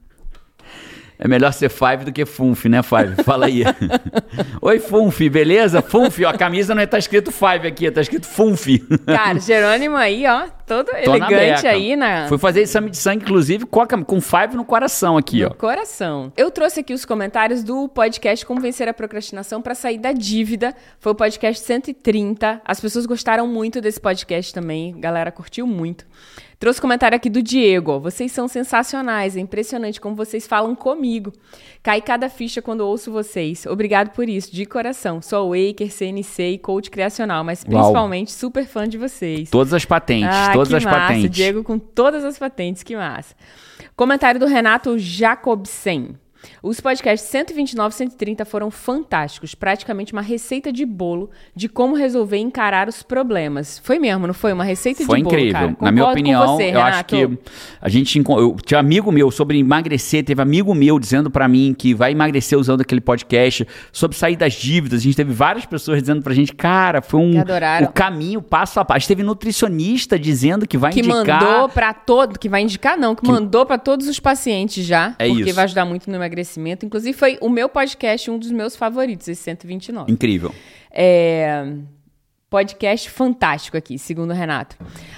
Speaker 1: É melhor ser Five do que Funf, né, Five? Fala aí. Oi, Funf, beleza? Funf, ó, a camisa não é tá escrito Five aqui, tá escrito Funf.
Speaker 2: Cara, Jerônimo aí, ó, todo
Speaker 1: Tô na
Speaker 2: elegante
Speaker 1: beca.
Speaker 2: aí na...
Speaker 1: Fui fazer exame de sangue, inclusive, com, a com Five no coração aqui, ó.
Speaker 2: No coração. Eu trouxe aqui os comentários do podcast Como Vencer a Procrastinação para Sair da Dívida. Foi o podcast 130. As pessoas gostaram muito desse podcast também. A galera curtiu muito. Trouxe comentário aqui do Diego. Vocês são sensacionais. É impressionante como vocês falam comigo. Cai cada ficha quando ouço vocês. Obrigado por isso, de coração. Sou Waker, CNC e coach criacional, mas
Speaker 1: Uau.
Speaker 2: principalmente super fã de vocês.
Speaker 1: Todas as patentes,
Speaker 2: Ah,
Speaker 1: todas
Speaker 2: que
Speaker 1: as
Speaker 2: massa.
Speaker 1: patentes.
Speaker 2: Diego com todas as patentes, que massa. Comentário do Renato Jacobsen. Os podcasts 129 e 130 foram fantásticos, praticamente uma receita de bolo de como resolver e encarar os problemas. Foi mesmo, não foi? Uma receita
Speaker 1: Foi
Speaker 2: de bolo,
Speaker 1: incrível.
Speaker 2: cara.
Speaker 1: Na minha opinião,
Speaker 2: você,
Speaker 1: eu acho que a gente eu, tinha amigo meu sobre emagrecer, teve amigo meu dizendo pra mim que vai emagrecer usando aquele podcast, sobre sair das dívidas. A gente teve várias pessoas dizendo pra gente, cara, foi um
Speaker 2: Que
Speaker 1: o caminho passo a passo. Teve nutricionista dizendo que vai
Speaker 2: que
Speaker 1: indicar
Speaker 2: mandou pra todo, que vai indicar não, que, mandou pra todos os pacientes já,
Speaker 1: É
Speaker 2: porque
Speaker 1: isso.
Speaker 2: vai ajudar muito no emagrecimento. Inclusive foi o meu podcast um dos meus favoritos, esse 129.
Speaker 1: incrível.
Speaker 2: É, Podcast fantástico aqui, segundo o Renato.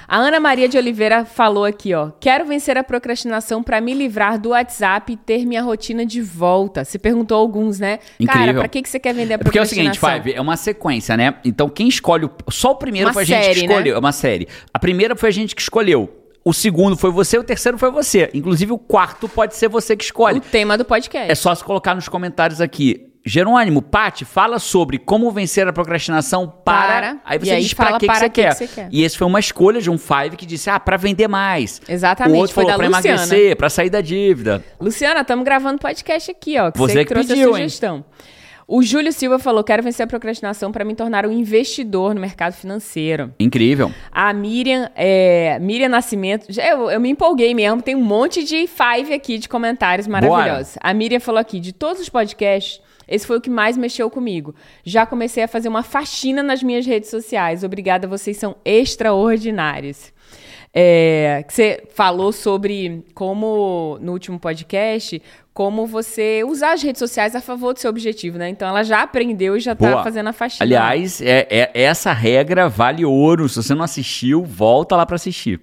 Speaker 2: A Ana Maria de Oliveira falou aqui, ó. Quero vencer a procrastinação para me livrar do WhatsApp e ter minha rotina de volta. Se perguntou alguns, né? Cara,
Speaker 1: Incrível.
Speaker 2: pra que, que você quer vender a
Speaker 1: É porque é o seguinte,
Speaker 2: procrastinação?
Speaker 1: Five, é uma sequência, né? Então quem escolhe. o- Só o primeiro
Speaker 2: Uma
Speaker 1: foi a gente
Speaker 2: série,
Speaker 1: que
Speaker 2: né?
Speaker 1: escolheu. É uma série. A primeira foi a gente que escolheu. O segundo foi você, o terceiro foi você. Inclusive, o quarto pode ser você que escolhe.
Speaker 2: O tema do podcast.
Speaker 1: É só se colocar nos comentários aqui. Jerônimo, Pati, fala sobre como vencer a procrastinação para.
Speaker 2: Para.
Speaker 1: Aí você
Speaker 2: aí
Speaker 1: diz pra que, que
Speaker 2: para
Speaker 1: você
Speaker 2: que
Speaker 1: quer.
Speaker 2: que você quer.
Speaker 1: E esse foi uma escolha de um Five que disse: ah, pra vender mais.
Speaker 2: Exatamente,
Speaker 1: O outro
Speaker 2: foi
Speaker 1: falou pra
Speaker 2: Luciana.
Speaker 1: emagrecer, pra sair da dívida.
Speaker 2: Luciana, estamos gravando podcast aqui, ó. Que
Speaker 1: Você
Speaker 2: você,
Speaker 1: que
Speaker 2: trouxe
Speaker 1: pediu,
Speaker 2: a
Speaker 1: hein?
Speaker 2: O Júlio Silva falou: quero vencer a procrastinação para me tornar um investidor no mercado financeiro.
Speaker 1: Incrível.
Speaker 2: A Miriam, é, Miriam Nascimento, eu, eu me empolguei mesmo, tem um monte de five aqui de comentários maravilhosos. A Miriam falou aqui, de todos os podcasts, esse foi o que mais mexeu comigo. Já comecei a fazer uma faxina nas minhas redes sociais. Obrigada, vocês são extraordinários. É, que você falou sobre como, no último podcast, como você usar as redes sociais a favor do seu objetivo, né? Então ela já aprendeu e já tá
Speaker 1: Boa.
Speaker 2: fazendo a faxina.
Speaker 1: Aliás, é, é- essa regra vale ouro. Se você não assistiu, volta lá pra assistir.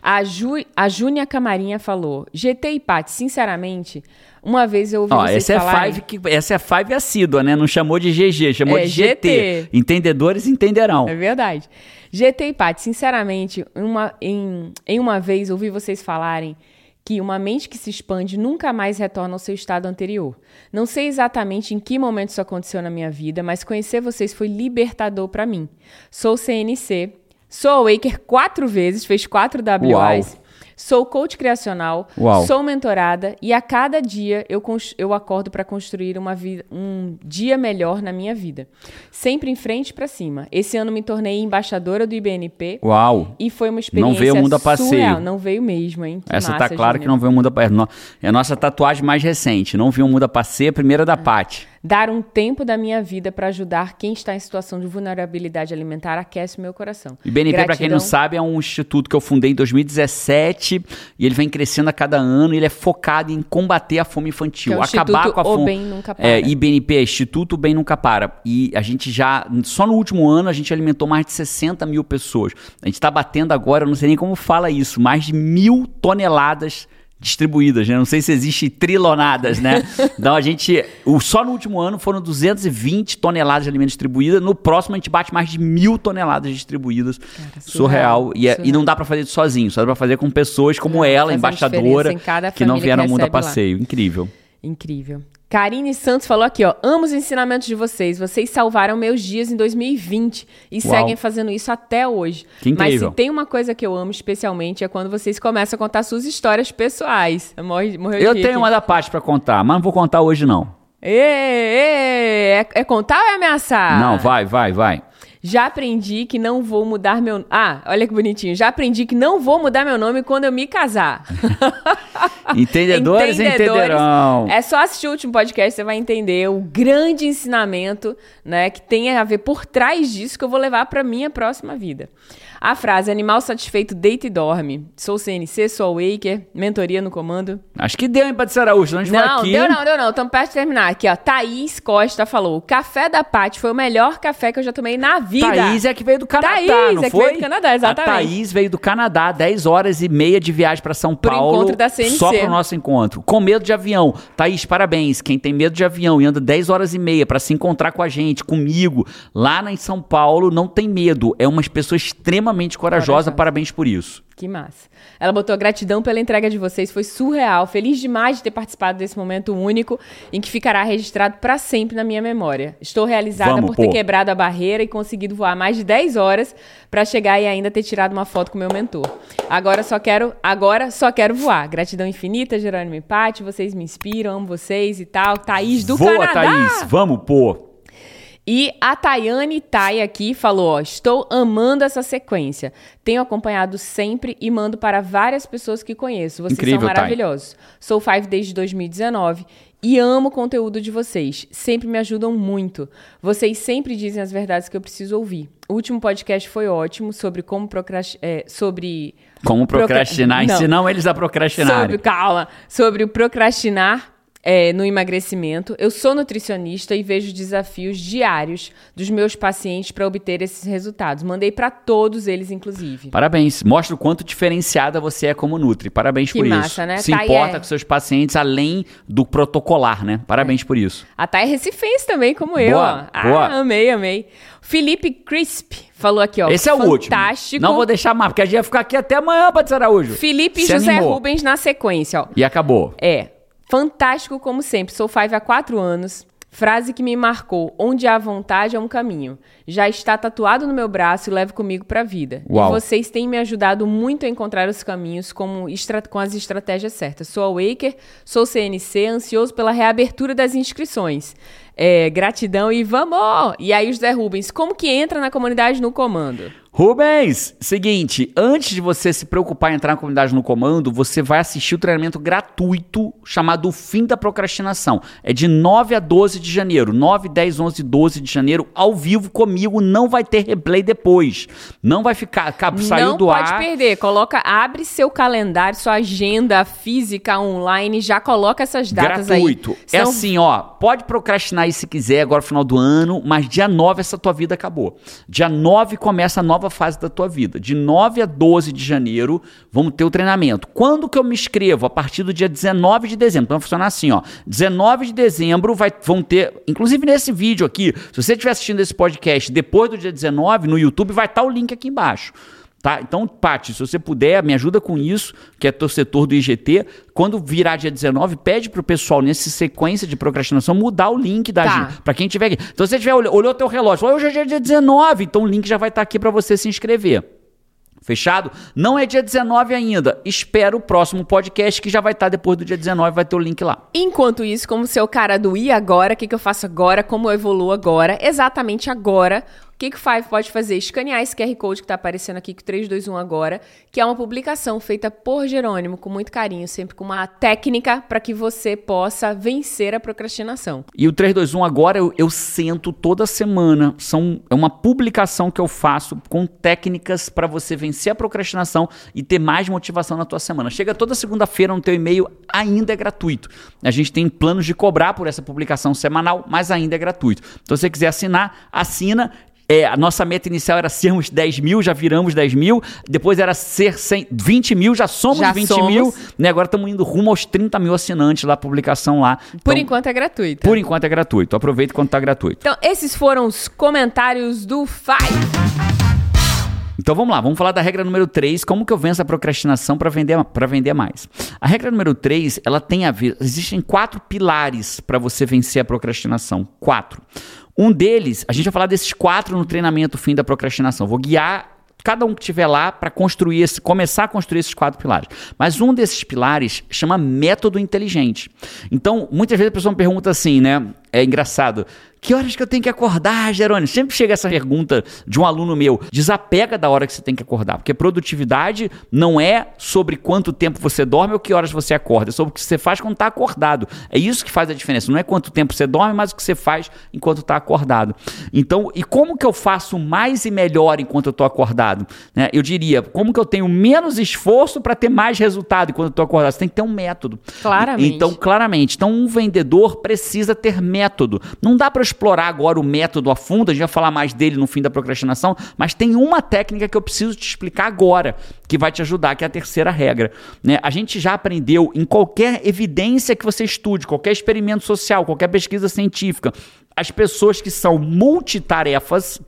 Speaker 2: A, Ju, a Júnia Camarinha falou: GT e Paty, sinceramente, uma vez eu ouvi
Speaker 1: Ó,
Speaker 2: vocês
Speaker 1: essa é
Speaker 2: falarem...
Speaker 1: Five que essa é Five assídua, né? Não chamou de GG, chamou
Speaker 2: É,
Speaker 1: de GT.
Speaker 2: GT.
Speaker 1: Entendedores entenderão.
Speaker 2: É verdade. GT e Paty, sinceramente, uma, em, em uma vez ouvi vocês falarem que uma mente que se expande nunca mais retorna ao seu estado anterior. Não sei exatamente em que momento isso aconteceu na minha vida, mas conhecer vocês foi libertador pra mim. Sou CNC, sou Waker quatro vezes, fez quatro WIs. Sou coach criacional,
Speaker 1: Uau.
Speaker 2: sou mentorada e a cada dia eu, eu acordo para construir uma um dia melhor na minha vida. Sempre em frente para cima. Esse ano me tornei embaixadora do IBNP
Speaker 1: Uau.
Speaker 2: e foi uma experiência
Speaker 1: veio o mundo a passeio.
Speaker 2: surreal. Não veio mesmo, hein? Que
Speaker 1: Essa
Speaker 2: massa,
Speaker 1: tá claro que não veio o mundo a passeio. É a nossa tatuagem mais recente. Não viu o mundo a passeio, a primeira da Paty.
Speaker 2: Dar um tempo da minha vida para ajudar quem está em situação de vulnerabilidade alimentar aquece o meu coração.
Speaker 1: O IBNP, pra quem não sabe, é um instituto que eu fundei em 2017 e ele vem crescendo a cada ano e ele é focado em combater a fome infantil,
Speaker 2: é o
Speaker 1: acabar
Speaker 2: Instituto
Speaker 1: com a
Speaker 2: O
Speaker 1: fome.
Speaker 2: Bem Nunca Para.
Speaker 1: É, IBNP, Instituto Bem Nunca Para. E a gente já, só no último ano, a gente alimentou mais de 60 mil pessoas. A gente tá batendo agora, eu não sei nem como fala isso, mais de mil toneladas distribuídas, né? Não sei se existe trilonadas, né? então a gente, o, só no último ano foram 220 toneladas de alimento distribuídas. No próximo a gente bate mais de mil toneladas distribuídas. surreal.
Speaker 2: surreal,
Speaker 1: E, é- e
Speaker 2: surreal.
Speaker 1: não dá pra fazer isso sozinho, só dá pra fazer com pessoas como
Speaker 2: Não,
Speaker 1: ela, embaixadora, que não vieram ao mundo a
Speaker 2: recebe lá.
Speaker 1: passeio. Incrível.
Speaker 2: Incrível. Karine Santos falou aqui, ó. Amo os ensinamentos de vocês. Vocês salvaram meus dias em 2020 e
Speaker 1: Uau.
Speaker 2: seguem fazendo isso até hoje.
Speaker 1: Que
Speaker 2: Mas
Speaker 1: incrível.
Speaker 2: se tem uma coisa que eu amo especialmente é quando vocês começam a contar suas histórias pessoais. Morre, morreu
Speaker 1: Eu tenho
Speaker 2: aqui.
Speaker 1: uma da parte pra contar, mas não vou contar hoje não.
Speaker 2: Ê, é, é contar ou é ameaçar?
Speaker 1: Não, vai, vai, vai.
Speaker 2: Já aprendi que não vou mudar meu. Ah, olha que bonitinho. Já aprendi que não vou mudar meu nome quando eu me casar.
Speaker 1: Entendedores, entenderão.
Speaker 2: É só assistir o último podcast, você vai entender o grande ensinamento, né, que tem a ver por trás disso que eu vou levar para minha próxima vida. A frase animal satisfeito deita e dorme. Sou CNC, sou Waker, mentoria no comando.
Speaker 1: Acho que deu, hein, Patrícia Araújo? Não,
Speaker 2: não aqui. deu não, deu não. Estamos perto de terminar. Aqui, ó. Thaís Costa falou: o café da Paty foi o melhor café que eu já tomei na vida.
Speaker 1: Thaís é que veio do Canadá,
Speaker 2: Thaís
Speaker 1: não
Speaker 2: é
Speaker 1: foi?
Speaker 2: que veio do Canadá, exatamente.
Speaker 1: A Thaís veio do Canadá, 10 horas e meia de viagem para São Paulo.
Speaker 2: Pro encontro da CNC.
Speaker 1: Só pro nosso encontro. Com medo de avião. Thaís, parabéns. Quem tem medo de avião e anda 10 horas e meia para se encontrar com a gente, comigo, lá em São Paulo, não tem medo. É uma pessoa extremamente corajosa parabéns por isso.
Speaker 2: Que massa. Ela botou gratidão pela entrega de vocês, foi surreal. Feliz demais de ter participado desse momento único em que ficará registrado para sempre na minha memória. Estou realizada
Speaker 1: Vamos,
Speaker 2: por ter
Speaker 1: pô.
Speaker 2: quebrado a barreira e conseguido voar mais de 10 horas para chegar e ainda ter tirado uma foto com meu mentor. Agora só quero, agora só quero voar. Gratidão infinita, Jerônimo e Paty, vocês me inspiram, amo vocês e tal. Thaís do
Speaker 1: Voa,
Speaker 2: Canadá.
Speaker 1: Thaís, vamos, pô.
Speaker 2: E a Tayane Tai aqui falou: ó, estou amando essa sequência. Tenho acompanhado sempre e mando para várias pessoas que conheço. Vocês
Speaker 1: Incrível,
Speaker 2: são maravilhosos. Sou Five desde 2019 e amo o conteúdo de vocês. Sempre me ajudam muito. Vocês sempre dizem as verdades que eu preciso ouvir. O último podcast foi ótimo sobre como procrastinar. É, sobre.
Speaker 1: Como procrastinar,
Speaker 2: Procra...
Speaker 1: ensinam eles a procrastinar.
Speaker 2: Sobre, calma. Sobre o procrastinar é, no emagrecimento. Eu sou nutricionista e vejo desafios diários dos meus pacientes para obter esses resultados. Mandei para todos eles, inclusive.
Speaker 1: Parabéns. Mostra o quanto diferenciada você é como Nutri. Parabéns
Speaker 2: Que
Speaker 1: por
Speaker 2: massa,
Speaker 1: isso.
Speaker 2: né?
Speaker 1: Se
Speaker 2: Thay
Speaker 1: importa
Speaker 2: é-
Speaker 1: com seus pacientes além do protocolar, né? Parabéns por isso.
Speaker 2: A Thay Recifense também, como eu.
Speaker 1: Boa,
Speaker 2: ó.
Speaker 1: boa.
Speaker 2: Ah, amei, amei. Felipe Crisp falou aqui, ó.
Speaker 1: Esse é o último.
Speaker 2: Fantástico.
Speaker 1: Não vou deixar mais, porque a gente vai ficar aqui até amanhã, Patrícia Araújo.
Speaker 2: Felipe
Speaker 1: Se
Speaker 2: José
Speaker 1: animou.
Speaker 2: Rubens na sequência, ó.
Speaker 1: E acabou.
Speaker 2: É. Fantástico como sempre. Sou Five há quatro anos. Frase que me marcou: onde há vontade é um caminho. Já está tatuado no meu braço e levo comigo para a vida.
Speaker 1: Uau.
Speaker 2: E vocês têm me ajudado muito a encontrar os caminhos como com as estratégias certas. Sou a Waker, sou CNC, ansioso pela reabertura das inscrições. É, gratidão e vamos! E aí, o José Rubens, como que entra na comunidade no comando?
Speaker 1: Rubens, seguinte, antes de você se preocupar em entrar na comunidade no comando, você vai assistir o treinamento gratuito chamado O Fim da Procrastinação. É de 9 a 12 de janeiro. 9, 10, 11, 12 de janeiro, ao vivo comigo. Não vai ter replay depois. Não vai ficar. acab- Saiu
Speaker 2: não
Speaker 1: do
Speaker 2: pode
Speaker 1: ar.
Speaker 2: perder. Coloca, abre seu calendário, sua agenda física online, já coloca essas datas
Speaker 1: Gratuito.
Speaker 2: aí.
Speaker 1: É
Speaker 2: Senão-
Speaker 1: assim, ó. Pode procrastinar aí se quiser, agora no final do ano, mas dia 9 essa tua vida acabou. Dia 9 começa a nova fase da tua vida. De 9 a 12 de janeiro, vamos ter o treinamento. Quando que eu me inscrevo? A partir do dia 19 de dezembro. Então vai funcionar assim, ó. 19 de dezembro vai, vão ter, inclusive nesse vídeo aqui, se você estiver assistindo esse podcast depois do dia 19, no YouTube vai estar o link aqui embaixo. Tá? Então, Paty, se você puder, me ajuda com isso, que é teu setor do IGT. Quando virar dia 19, pede pro pessoal, nessa sequência de procrastinação, mudar o link da
Speaker 2: Tá.
Speaker 1: Pra quem tiver aqui. Então, se você tiver, olhou, olhou teu relógio, hoje é dia 19, então o link já vai estar aqui para você se inscrever. Fechado? Não é dia 19 ainda. Espera o próximo podcast que já vai estar depois do dia 19, vai ter o link lá.
Speaker 2: Enquanto isso, como seu cara do e agora, o que, que eu faço agora, como eu evoluo agora, exatamente agora, o que, que o Five pode fazer? Escanear esse QR Code que está aparecendo aqui o 321 agora, que é uma publicação feita por Jerônimo, com muito carinho, sempre com uma técnica para que você possa vencer a procrastinação.
Speaker 1: E o 321 agora eu, eu sento toda semana. São, é uma publicação que eu faço com técnicas para você vencer a procrastinação e ter mais motivação na tua semana. Chega toda segunda-feira no teu e-mail, ainda é gratuito. A gente tem planos de cobrar por essa publicação semanal, mas ainda é gratuito. Então, se você quiser assinar, assina. É, a nossa meta inicial era sermos 10 mil, já viramos 10 mil. Depois era ser 100, 20 mil, já somos
Speaker 2: Já
Speaker 1: 20
Speaker 2: somos.
Speaker 1: mil. Né? Agora estamos indo rumo aos 30 mil assinantes lá, publicação lá.
Speaker 2: Por
Speaker 1: Então,
Speaker 2: enquanto é gratuito.
Speaker 1: por enquanto é gratuito. Aproveita quando tá gratuito.
Speaker 2: Então, esses foram os comentários do Five.
Speaker 1: Então vamos lá, vamos falar da regra número 3, como que eu venço a procrastinação para vender, pra vender mais. A regra número 3, ela tem a ver, existem quatro pilares para você vencer a procrastinação. Quatro. Um deles, a gente vai falar desses quatro no treinamento fim da procrastinação. Vou guiar cada um que estiver lá para construir esse, começar a construir esses quatro pilares. Mas um desses pilares chama método inteligente. Então, muitas vezes a pessoa me pergunta assim, né? É engraçado. Que horas que eu tenho que acordar, Jerônimo? Sempre chega essa pergunta de um aluno meu. Desapega da hora que você tem que acordar, porque produtividade não é sobre quanto tempo você dorme ou que horas você acorda, é sobre o que você faz quando está acordado. É isso que faz a diferença. Não é quanto tempo você dorme, mas o que você faz enquanto está acordado. Então, e como que eu faço mais e melhor enquanto eu estou acordado? Né? Eu diria, como que eu tenho menos esforço para ter mais resultado enquanto eu estou acordado? Você tem que ter um método.
Speaker 2: Claramente.
Speaker 1: Então, claramente. Então, um vendedor precisa ter método. Não dá para explorar agora o método a fundo, a gente vai falar mais dele no fim da procrastinação, mas tem uma técnica que eu preciso te explicar agora, que vai te ajudar, que é a terceira regra. Né? A gente já aprendeu em qualquer evidência que você estude, qualquer experimento social, qualquer pesquisa científica, as pessoas que são multitarefas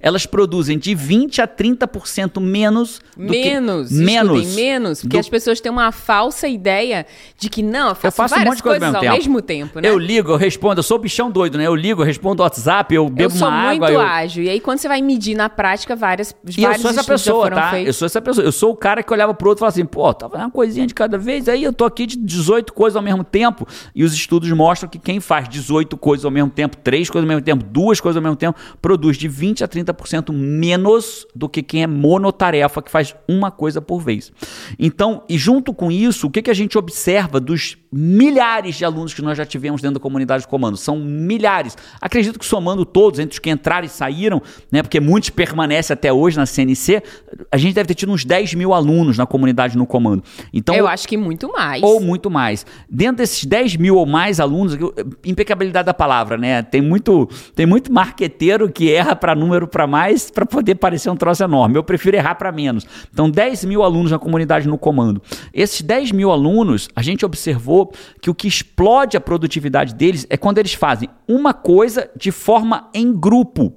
Speaker 1: elas produzem de 20 a 30% menos
Speaker 2: do menos, que menos, menos, porque do... as pessoas têm uma falsa ideia de que não, eu faço, eu faço várias um monte de coisa coisas ao mesmo, mesmo tempo, né?
Speaker 1: Eu ligo, eu respondo, eu sou bichão doido, né? Eu ligo, eu respondo WhatsApp, eu bebo
Speaker 2: uma
Speaker 1: água.
Speaker 2: Eu sou muito
Speaker 1: eu...
Speaker 2: ágil. E aí quando você vai medir na prática várias
Speaker 1: E eu sou essa pessoa, tá? Feitos. Eu sou essa pessoa. Eu sou o cara que olhava pro outro e falava assim, pô, tá fazendo uma coisinha de cada vez, aí eu tô aqui de 18 coisas ao mesmo tempo. E os estudos mostram que quem faz 18 coisas ao mesmo tempo, três coisas ao mesmo tempo, duas coisas ao mesmo tempo, produz de 20 a 30% menos do que quem é monotarefa, que faz uma coisa por vez. Então, e junto com isso, o que, que a gente observa dos milhares de alunos que nós já tivemos dentro da comunidade de comando? São milhares. Acredito que somando todos, entre os que entraram e saíram, né, porque muitos permanecem até hoje na CNC, a gente deve ter tido uns 10 mil alunos na comunidade no comando. Então,
Speaker 2: Eu acho que muito mais.
Speaker 1: Ou muito mais. Dentro desses 10 mil ou mais alunos, impecabilidade da palavra, né? Tem muito, tem muito marqueteiro que erra para número para mais para poder parecer um troço enorme. Eu prefiro errar para menos. Então, 10 mil alunos na comunidade no comando. Esses 10 mil alunos, a gente observou que o que explode a produtividade deles é quando eles fazem uma coisa de forma em grupo.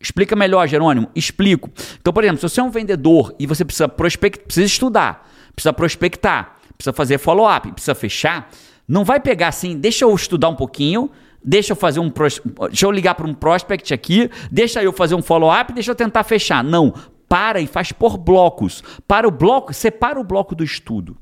Speaker 1: Explica melhor, Jerônimo. Explico. Então, por exemplo, se você é um vendedor e você precisa prospectar, precisa estudar, precisa prospectar, precisa fazer follow-up, precisa fechar, não vai pegar assim, deixa eu estudar um pouquinho, deixa eu fazer um deixa eu ligar para um prospect aqui, deixa eu fazer um follow-up, deixa eu tentar fechar. Não, para e faz por blocos. Para o bloco, separa o bloco do estudo.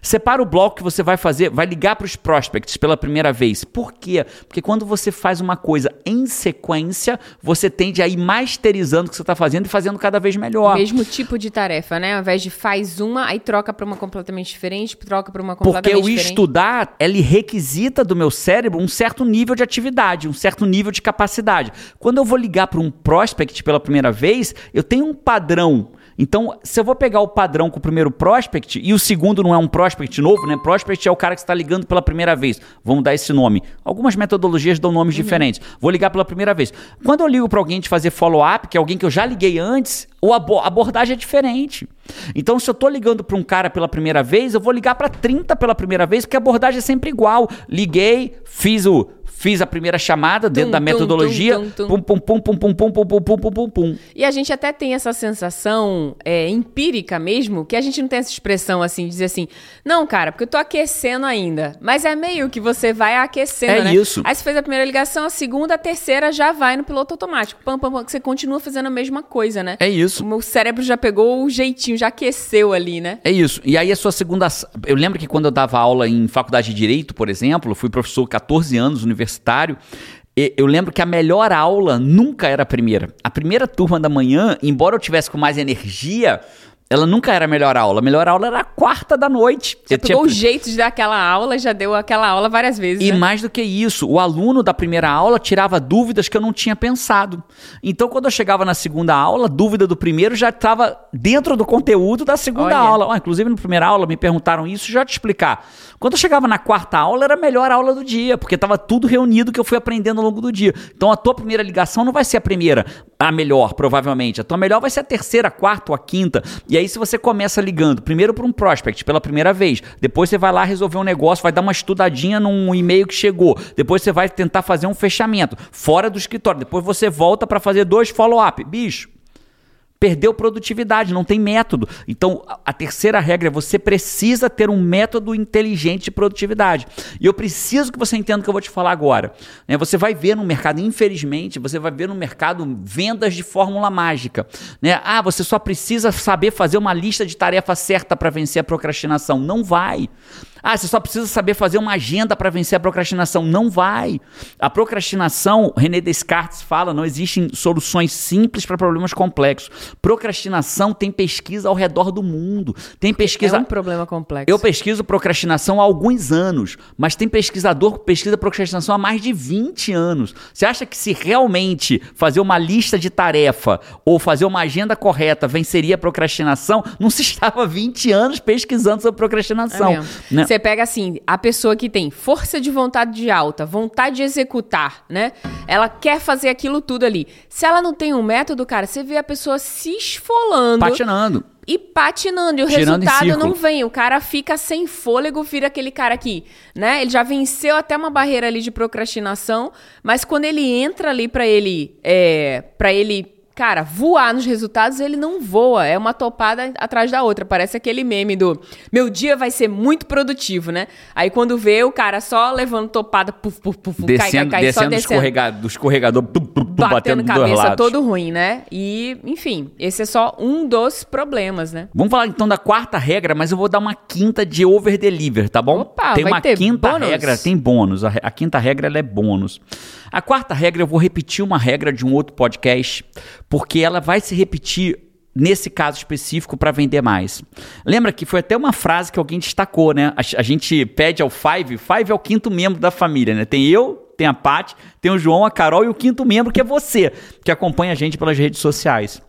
Speaker 1: Separa o bloco que você vai fazer, vai ligar para os prospects pela primeira vez. Por quê? Porque quando você faz uma coisa em sequência, você tende a ir masterizando o que você está fazendo e fazendo cada vez melhor.
Speaker 2: Mesmo tipo de tarefa, né? Ao invés de faz uma, aí troca para uma completamente diferente, troca para uma completamente
Speaker 1: Porque
Speaker 2: diferente.
Speaker 1: Porque o estudar, ele requisita do meu cérebro um certo nível de atividade, um certo nível de capacidade. Quando eu vou ligar para um prospect pela primeira vez, eu tenho um padrão então, se eu vou pegar o padrão com o primeiro prospect e o segundo não é um prospect novo, né? Prospect é o cara que está ligando pela primeira vez. Vamos dar esse nome. Algumas metodologias dão nomes uhum. diferentes. Vou ligar pela primeira vez. Quando eu ligo para alguém de fazer follow-up, que é alguém que eu já liguei antes, a abordagem é diferente. Então, se eu estou ligando para um cara pela primeira vez, eu vou ligar para 30 pela primeira vez, porque a abordagem é sempre igual. Liguei, fiz o Fiz a primeira chamada dentro da metodologia. Pum, pum, pum, pum, pum, pum, pum, pum, pum, pum, pum, pum.
Speaker 2: E a gente até tem essa sensação é, empírica mesmo, que a gente não tem essa expressão assim, de dizer assim, não, cara, porque eu tô aquecendo ainda. Mas é meio que você vai aquecendo,
Speaker 1: é
Speaker 2: né?
Speaker 1: isso.
Speaker 2: Aí você fez a primeira ligação, a segunda, a terceira já vai no piloto automático. Pam, pam, pam, que você continua fazendo a mesma coisa, né?
Speaker 1: É isso.
Speaker 2: O meu cérebro já pegou o jeitinho, já aqueceu ali, né?
Speaker 1: É isso. E aí a sua segunda... Eu lembro que quando eu dava aula em faculdade de Direito, por exemplo, fui professor 14 anos, universitário, eu lembro que a melhor aula nunca era a primeira. A primeira turma da manhã, embora eu tivesse com mais energia, ela nunca era a melhor aula. A melhor aula era a quarta da noite.
Speaker 2: Você pegou tinha... o jeito de dar aquela aula e já deu aquela aula várias vezes.
Speaker 1: E
Speaker 2: né?
Speaker 1: mais do que isso, o aluno da primeira aula tirava dúvidas que eu não tinha pensado. Então, quando eu chegava na segunda aula, a dúvida do primeiro já estava dentro do conteúdo da segunda Olha. aula. Oh, inclusive, na primeira aula me perguntaram isso, já te explicar. Quando eu chegava na quarta aula, era a melhor aula do dia, porque estava tudo reunido que eu fui aprendendo ao longo do dia. Então, a tua primeira ligação não vai ser a primeira, a melhor, provavelmente. A tua melhor vai ser a terceira, a quarta ou a quinta. E aí, se você começa ligando primeiro para um prospect pela primeira vez, depois você vai lá resolver um negócio, vai dar uma estudadinha num e-mail que chegou, depois você vai tentar fazer um fechamento fora do escritório, depois você volta para fazer dois follow-up. Bicho, perdeu produtividade, não tem método. Então, a terceira regra é você precisa ter um método inteligente de produtividade. E eu preciso que você entenda o que eu vou te falar agora. Né? Você vai ver no mercado, infelizmente, você vai ver no mercado vendas de fórmula mágica. Né? Ah, você só precisa saber fazer uma lista de tarefa certa para vencer a procrastinação. Não vai. Ah, você só precisa saber fazer uma agenda para vencer a procrastinação. Não vai. A procrastinação, René Descartes fala, não existem soluções simples para problemas complexos. Procrastinação tem pesquisa ao redor do mundo. Tem pesquisa.
Speaker 2: É um problema complexo.
Speaker 1: Eu pesquiso procrastinação há alguns anos, mas tem pesquisador que pesquisa procrastinação há mais de 20 anos. Você acha que se realmente fazer uma lista de tarefa ou fazer uma agenda correta venceria a procrastinação? Não se estava 20 anos pesquisando sobre procrastinação. É
Speaker 2: né? Você pega assim, a pessoa que tem força de vontade de alta, vontade de executar, né? Ela quer fazer aquilo tudo ali. Se ela não tem um método, cara, você vê a pessoa se esfolando.
Speaker 1: Patinando
Speaker 2: e patinando, e o Girando resultado não vem. O cara fica sem fôlego, vira aquele cara aqui, né? Ele já venceu até uma barreira ali de procrastinação, mas quando ele entra ali para ele, é, para ele cara, voar nos resultados, ele não voa. É uma topada atrás da outra. Parece aquele meme do meu dia vai ser muito produtivo, né? Aí quando vê o cara só levando topada, puf, puf, puf,
Speaker 1: descendo, cai, cai, cai, descendo, só descendo. Escorregador, do escorregador, puf, puf,
Speaker 2: batendo, batendo cabeça, todo ruim, né? E, enfim, esse é só um dos problemas, né?
Speaker 1: Vamos falar então da quarta regra, mas eu vou dar uma quinta de over deliver, tá bom?
Speaker 2: Opa,
Speaker 1: tem
Speaker 2: uma
Speaker 1: quinta
Speaker 2: bônus?
Speaker 1: regra, tem bônus. A, a quinta regra ela é bônus. A quarta regra eu vou repetir uma regra de um outro podcast, porque ela vai se repetir nesse caso específico para vender mais. Lembra que foi até uma frase que alguém destacou, né? A, a, gente pede ao Five, Five é o quinto membro da família, né? Tem eu, tem a Paty, tem o João, a Carol e o quinto membro que é você, que acompanha a gente pelas redes sociais.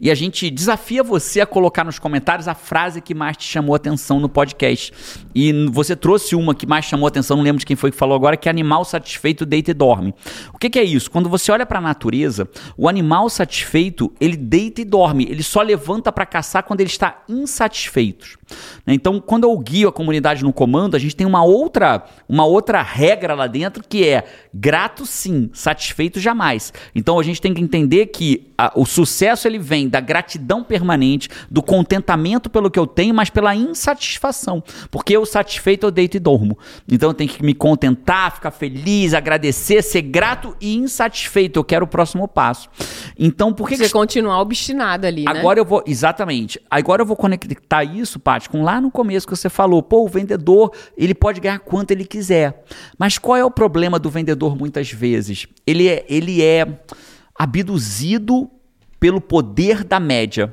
Speaker 1: E a gente desafia você a colocar nos comentários a frase que mais te chamou atenção no podcast. E você trouxe uma que mais chamou atenção, não lembro de quem foi que falou agora, que é animal satisfeito deita e dorme. O que, que é isso? Quando você olha para a natureza, o animal satisfeito, ele deita e dorme. Ele só levanta para caçar quando ele está insatisfeito. Então, quando eu guio a comunidade no comando, a gente tem uma outra, uma outra regra lá dentro que é grato sim, satisfeito jamais. Então, a gente tem que entender que a, o sucesso ele vem da gratidão permanente, do contentamento pelo que eu tenho, mas pela insatisfação. Porque eu satisfeito eu deito e dormo. Então, eu tenho que me contentar, ficar feliz, agradecer, ser grato e insatisfeito. Eu quero o próximo passo. Então, por que
Speaker 2: você
Speaker 1: que...
Speaker 2: continuar obstinado ali,
Speaker 1: né? Agora eu vou, exatamente. Agora eu vou conectar isso, Paty, com lá no começo que você falou, pô, o vendedor, ele pode ganhar quanto ele quiser. Mas qual é o problema do vendedor muitas vezes? Ele é, ele é abduzido pelo poder da média.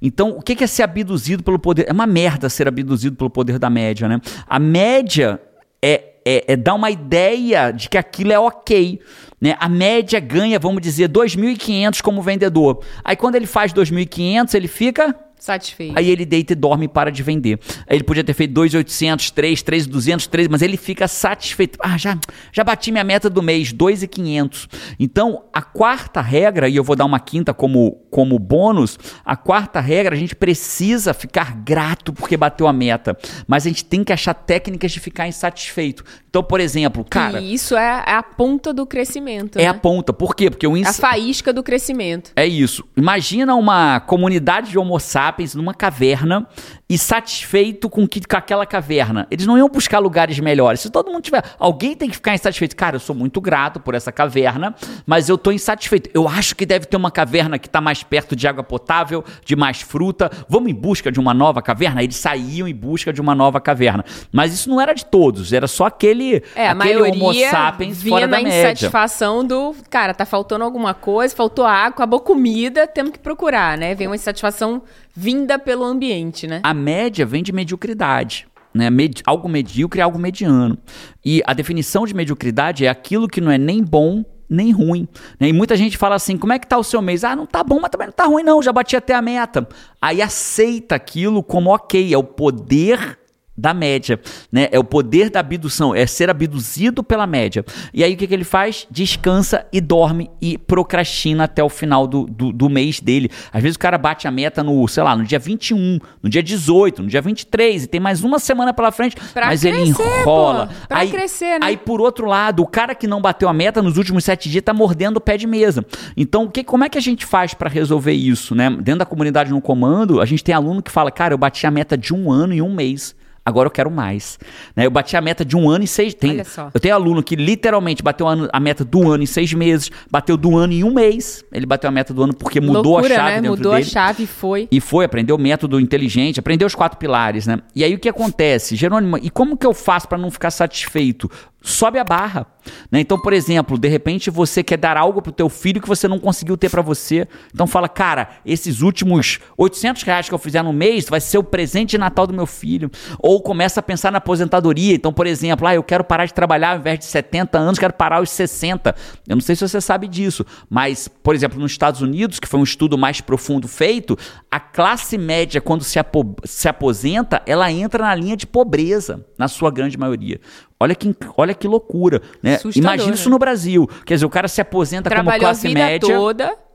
Speaker 1: Então, o que é ser abduzido pelo poder? É uma merda ser abduzido pelo poder da média, né? A média é, é, é dar uma ideia de que aquilo é ok. Né? A média ganha, vamos dizer, 2.500 como vendedor. Aí, quando ele faz 2.500, ele fica
Speaker 2: Satisfeito.
Speaker 1: Aí ele deita e dorme e para de vender. Aí ele podia ter feito 2,800, 3, 3,200, 3, mas ele fica satisfeito. Ah, já, já bati minha meta do mês, 2,500. Então, a quarta regra, e eu vou dar uma quinta como, como bônus, a quarta regra, a gente precisa ficar grato porque bateu a meta. Mas a gente tem que achar técnicas de ficar insatisfeito. Então, por exemplo, cara.
Speaker 2: E isso é, é a ponta do crescimento.
Speaker 1: É
Speaker 2: né?
Speaker 1: a ponta. Por quê? Porque o ins...
Speaker 2: A faísca do crescimento.
Speaker 1: É isso. Imagina uma comunidade de Homo sapiens numa caverna e satisfeito com, que, com aquela caverna. Eles não iam buscar lugares melhores. Se todo mundo tiver. Alguém tem que ficar insatisfeito. Cara, eu sou muito grato por essa caverna, mas eu tô insatisfeito. Eu acho que deve ter uma caverna que está mais perto de água potável, de mais fruta. Vamos em busca de uma nova caverna? Eles saíam em busca de uma nova caverna. Mas isso não era de todos, era só aquele,
Speaker 2: é, a
Speaker 1: aquele
Speaker 2: maioria
Speaker 1: Homo sapiens
Speaker 2: vinha
Speaker 1: fora da
Speaker 2: na
Speaker 1: média.
Speaker 2: insatisfação do, cara, tá faltando alguma coisa, faltou água, acabou comida, temos que procurar, né? Vem uma insatisfação vinda pelo ambiente, né?
Speaker 1: A média vem de mediocridade. Né? Med algo medíocre é algo mediano. E a definição de mediocridade é aquilo que não é nem bom nem ruim. Né? E muita gente fala assim: como é que tá o seu mês? Ah, não tá bom, mas também não tá ruim, não, já bati até a meta. Aí aceita aquilo como ok, é o poder da média, né? É o poder da abdução, é ser abduzido pela média. E aí o que, que ele faz? Descansa e dorme e procrastina até o final do, do, do, mês dele. Às vezes o cara bate a meta no, sei lá, no dia 21, no dia 18, no dia 23, e tem mais uma semana pela frente, pra mas crescer, ele enrola.
Speaker 2: Pô, pra
Speaker 1: aí,
Speaker 2: crescer, né?
Speaker 1: Aí, por outro lado, o cara que não bateu a meta nos últimos sete dias tá mordendo o pé de mesa. Então, que, como é que a gente faz para resolver isso, né? Dentro da comunidade no comando, a gente tem aluno que fala, cara, eu bati a meta de um ano em um mês agora eu quero mais. Né? Eu bati a meta de um ano e seis. Tem, Olha só. Eu tenho aluno que literalmente bateu a meta do ano em seis meses, bateu do ano em um mês. Ele bateu a meta do ano porque mudou
Speaker 2: Loucura,
Speaker 1: a chave
Speaker 2: né?
Speaker 1: dentro
Speaker 2: mudou
Speaker 1: dele.
Speaker 2: Mudou a chave e foi.
Speaker 1: E foi, aprendeu o método inteligente, aprendeu os quatro pilares, né? E aí o que acontece? Jerônimo, e como que eu faço para não ficar satisfeito? sobe a barra. Né? Então, por exemplo, de repente você quer dar algo pro teu filho que você não conseguiu ter para você. Então fala, cara, esses últimos 800 reais que eu fizer no mês vai ser o presente de Natal do meu filho. Ou começa a pensar na aposentadoria. Então, por exemplo, ah, eu quero parar de trabalhar ao invés de 70 anos, quero parar aos 60. Eu não sei se você sabe disso, mas, por exemplo, nos Estados Unidos, que foi um estudo mais profundo feito, a classe média, quando se, apo se aposenta, ela entra na linha de pobreza, na sua grande maioria. Olha que, olha que loucura, né? Imagina isso no Brasil. Quer dizer, o cara se aposenta
Speaker 2: Trabalhou
Speaker 1: como classe
Speaker 2: a vida
Speaker 1: média.
Speaker 2: toda.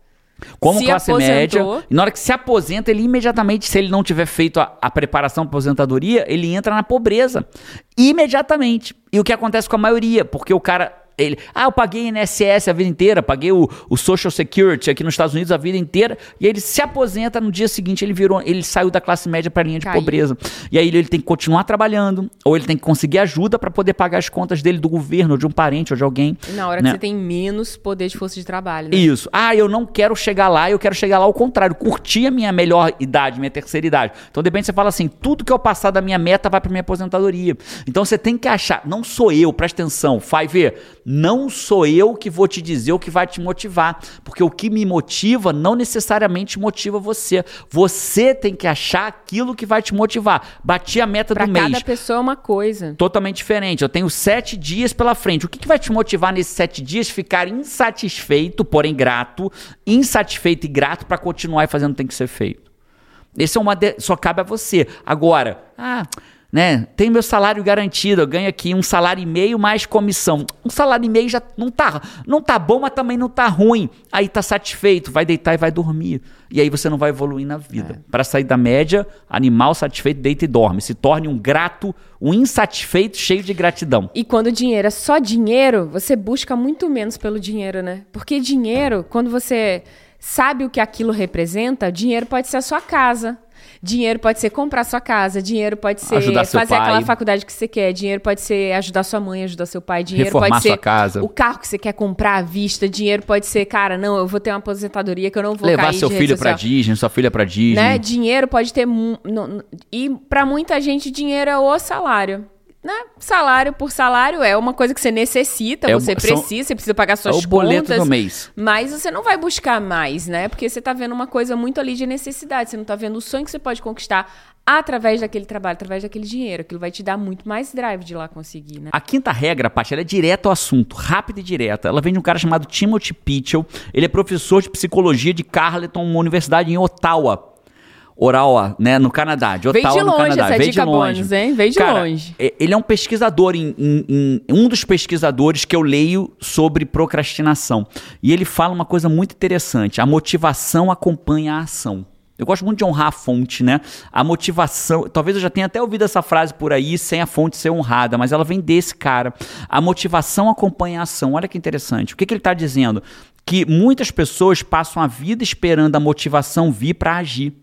Speaker 1: Como
Speaker 2: se
Speaker 1: classe
Speaker 2: aposentou.
Speaker 1: média. E na hora que se aposenta, ele imediatamente, se ele não tiver feito a, a preparação para aposentadoria, ele entra na pobreza. Imediatamente. E o que acontece com a maioria? Porque o cara ele, ah, eu paguei INSS a vida inteira, paguei o, o Social Security aqui nos Estados Unidos a vida inteira, e aí ele se aposenta no dia seguinte, ele virou, ele saiu da classe média para a linha de
Speaker 2: Caiu.
Speaker 1: pobreza. E aí ele, ele tem que continuar trabalhando, ou ele tem que conseguir ajuda para poder pagar as contas dele do governo, ou de um parente, ou de alguém.
Speaker 2: Na hora
Speaker 1: né?
Speaker 2: que você tem menos poder de força de trabalho, né?
Speaker 1: Isso. Ah, eu não quero chegar lá, eu quero chegar lá ao contrário, curtir a minha melhor idade, minha terceira idade. Então, de repente, você fala assim: tudo que eu passar da minha meta vai para minha aposentadoria. Então, você tem que achar, não sou eu, presta atenção, Five, não sou eu que vou te dizer o que vai te motivar, porque o que me motiva não necessariamente motiva você. Você tem que achar aquilo que vai te motivar. Bati a meta
Speaker 2: pra
Speaker 1: do
Speaker 2: cada
Speaker 1: mês
Speaker 2: pessoa é uma coisa.
Speaker 1: totalmente diferente. Eu tenho sete dias pela frente. O que, que vai te motivar nesses sete dias? Ficar insatisfeito, porém grato, insatisfeito e grato para continuar fazendo o que tem que ser feito. Esse é uma de... só cabe a você. Agora, ah, né? Tem meu salário garantido, eu ganho aqui um salário e meio mais comissão. Um salário e meio já não tá, não tá bom, mas também não tá ruim. Aí tá satisfeito, vai deitar e vai dormir. E aí você não vai evoluir na vida. Para sair da média, animal satisfeito deita e dorme. Se torne um grato, um insatisfeito cheio de gratidão.
Speaker 2: E quando o dinheiro é só dinheiro, você busca muito menos pelo dinheiro, né? Porque dinheiro, quando você sabe o que aquilo representa, dinheiro pode ser a sua casa. Dinheiro pode ser comprar sua casa, dinheiro pode ser fazer
Speaker 1: pai.
Speaker 2: aquela faculdade que você quer, dinheiro pode ser ajudar sua mãe, ajudar seu pai, dinheiro
Speaker 1: Reformar
Speaker 2: pode ser
Speaker 1: sua casa.
Speaker 2: o carro que você quer comprar à vista, dinheiro pode ser, cara, não, eu vou ter uma aposentadoria que eu não vou
Speaker 1: Levar seu filho pra
Speaker 2: social.
Speaker 1: Disney, sua filha pra Disney.
Speaker 2: né? Dinheiro pode ter e pra muita gente dinheiro é o salário. Né? Salário por salário é uma coisa que você necessita,
Speaker 1: É
Speaker 2: você
Speaker 1: são-
Speaker 2: precisa, você precisa pagar
Speaker 1: É
Speaker 2: suas
Speaker 1: o boleto
Speaker 2: contas.
Speaker 1: do mês.
Speaker 2: Mas você não vai buscar mais, né? Porque você tá vendo uma coisa muito ali de necessidade. Você não tá vendo o sonho que você pode conquistar através daquele trabalho, através daquele dinheiro. Aquilo vai te dar muito mais drive de lá conseguir, né?
Speaker 1: A quinta regra, Paty, ela é direto ao assunto, rápida e direta. Ela vem de um cara chamado Timothy Pitchell. Ele é professor de psicologia de Carleton, uma universidade em Ottawa. Ottawa, né, no Canadá. De Ottawa, no Canadá.
Speaker 2: essa dica
Speaker 1: de longe.
Speaker 2: bônus, hein? Veio de
Speaker 1: Cara,
Speaker 2: longe.
Speaker 1: é- Ele é um pesquisador, em, em- em- um dos pesquisadores que eu leio sobre procrastinação. E ele fala uma coisa muito interessante: a motivação acompanha a ação. Eu gosto muito de honrar a fonte, né? A motivação. Talvez eu já tenha até ouvido essa frase por aí, sem a fonte ser honrada, mas ela vem desse cara. A motivação acompanha a ação. Olha que interessante. O que, que ele está dizendo? Que muitas pessoas passam a vida esperando a motivação vir para agir.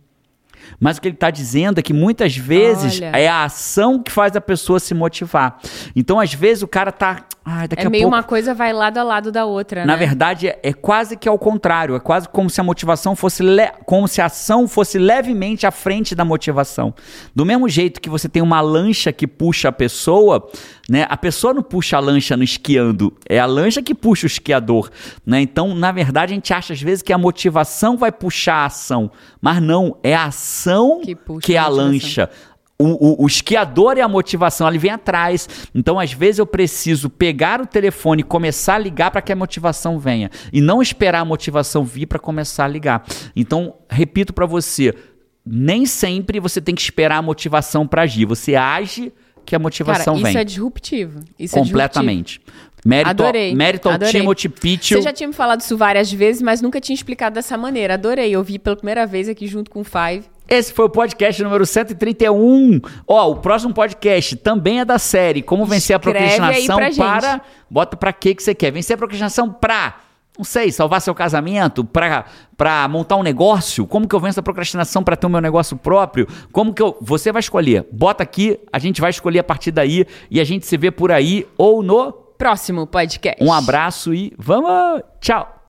Speaker 1: Mas o que ele está dizendo é que muitas vezes
Speaker 2: Olha.
Speaker 1: é a ação que faz a pessoa se motivar. Então, às vezes, o cara tá. Ai, daqui
Speaker 2: É
Speaker 1: a
Speaker 2: meio
Speaker 1: pouco.
Speaker 2: uma coisa vai lado a lado da outra,
Speaker 1: Na
Speaker 2: né?
Speaker 1: verdade, é, é quase que ao contrário. É quase como se a motivação fosse. le- como se a ação fosse levemente à frente da motivação. Do mesmo jeito que você tem uma lancha que puxa a pessoa, né? A pessoa não puxa a lancha no esquiando. É a lancha que puxa o esquiador. Né? Então, na verdade, a gente acha às vezes que a motivação vai puxar a ação. Mas não, é a ação
Speaker 2: Que puxa
Speaker 1: que é
Speaker 2: a
Speaker 1: a lancha. O, o- o esquiador é a motivação, ele vem atrás. Então, às vezes, eu preciso pegar o telefone e começar a ligar para que a motivação venha. E não esperar a motivação vir para começar a ligar. Então, repito para você. nem sempre você tem que esperar a motivação para agir. Você age que a motivação
Speaker 2: Cara, isso
Speaker 1: vem.
Speaker 2: é disruptivo. Isso
Speaker 1: completamente. Mérito,
Speaker 2: Adorei,
Speaker 1: mérito ao
Speaker 2: adorei.
Speaker 1: Timothy
Speaker 2: É
Speaker 1: Pitchell.
Speaker 2: Você já tinha me falado isso várias vezes, mas nunca tinha explicado dessa maneira. Adorei. Eu vi pela primeira vez aqui junto com o Five.
Speaker 1: Esse foi o podcast número 131. Ó, o próximo podcast também é da série Como vencer a
Speaker 2: Escreve
Speaker 1: procrastinação
Speaker 2: aí pra gente.
Speaker 1: para bota pra que que você quer? Vencer a procrastinação pra não sei, salvar seu casamento, para montar um negócio, como que eu venço a procrastinação para ter o meu negócio próprio, como que eu, você vai escolher. Bota aqui, a gente vai escolher a partir daí e a gente se vê por aí ou no
Speaker 2: próximo podcast.
Speaker 1: Um abraço e vamos, tchau.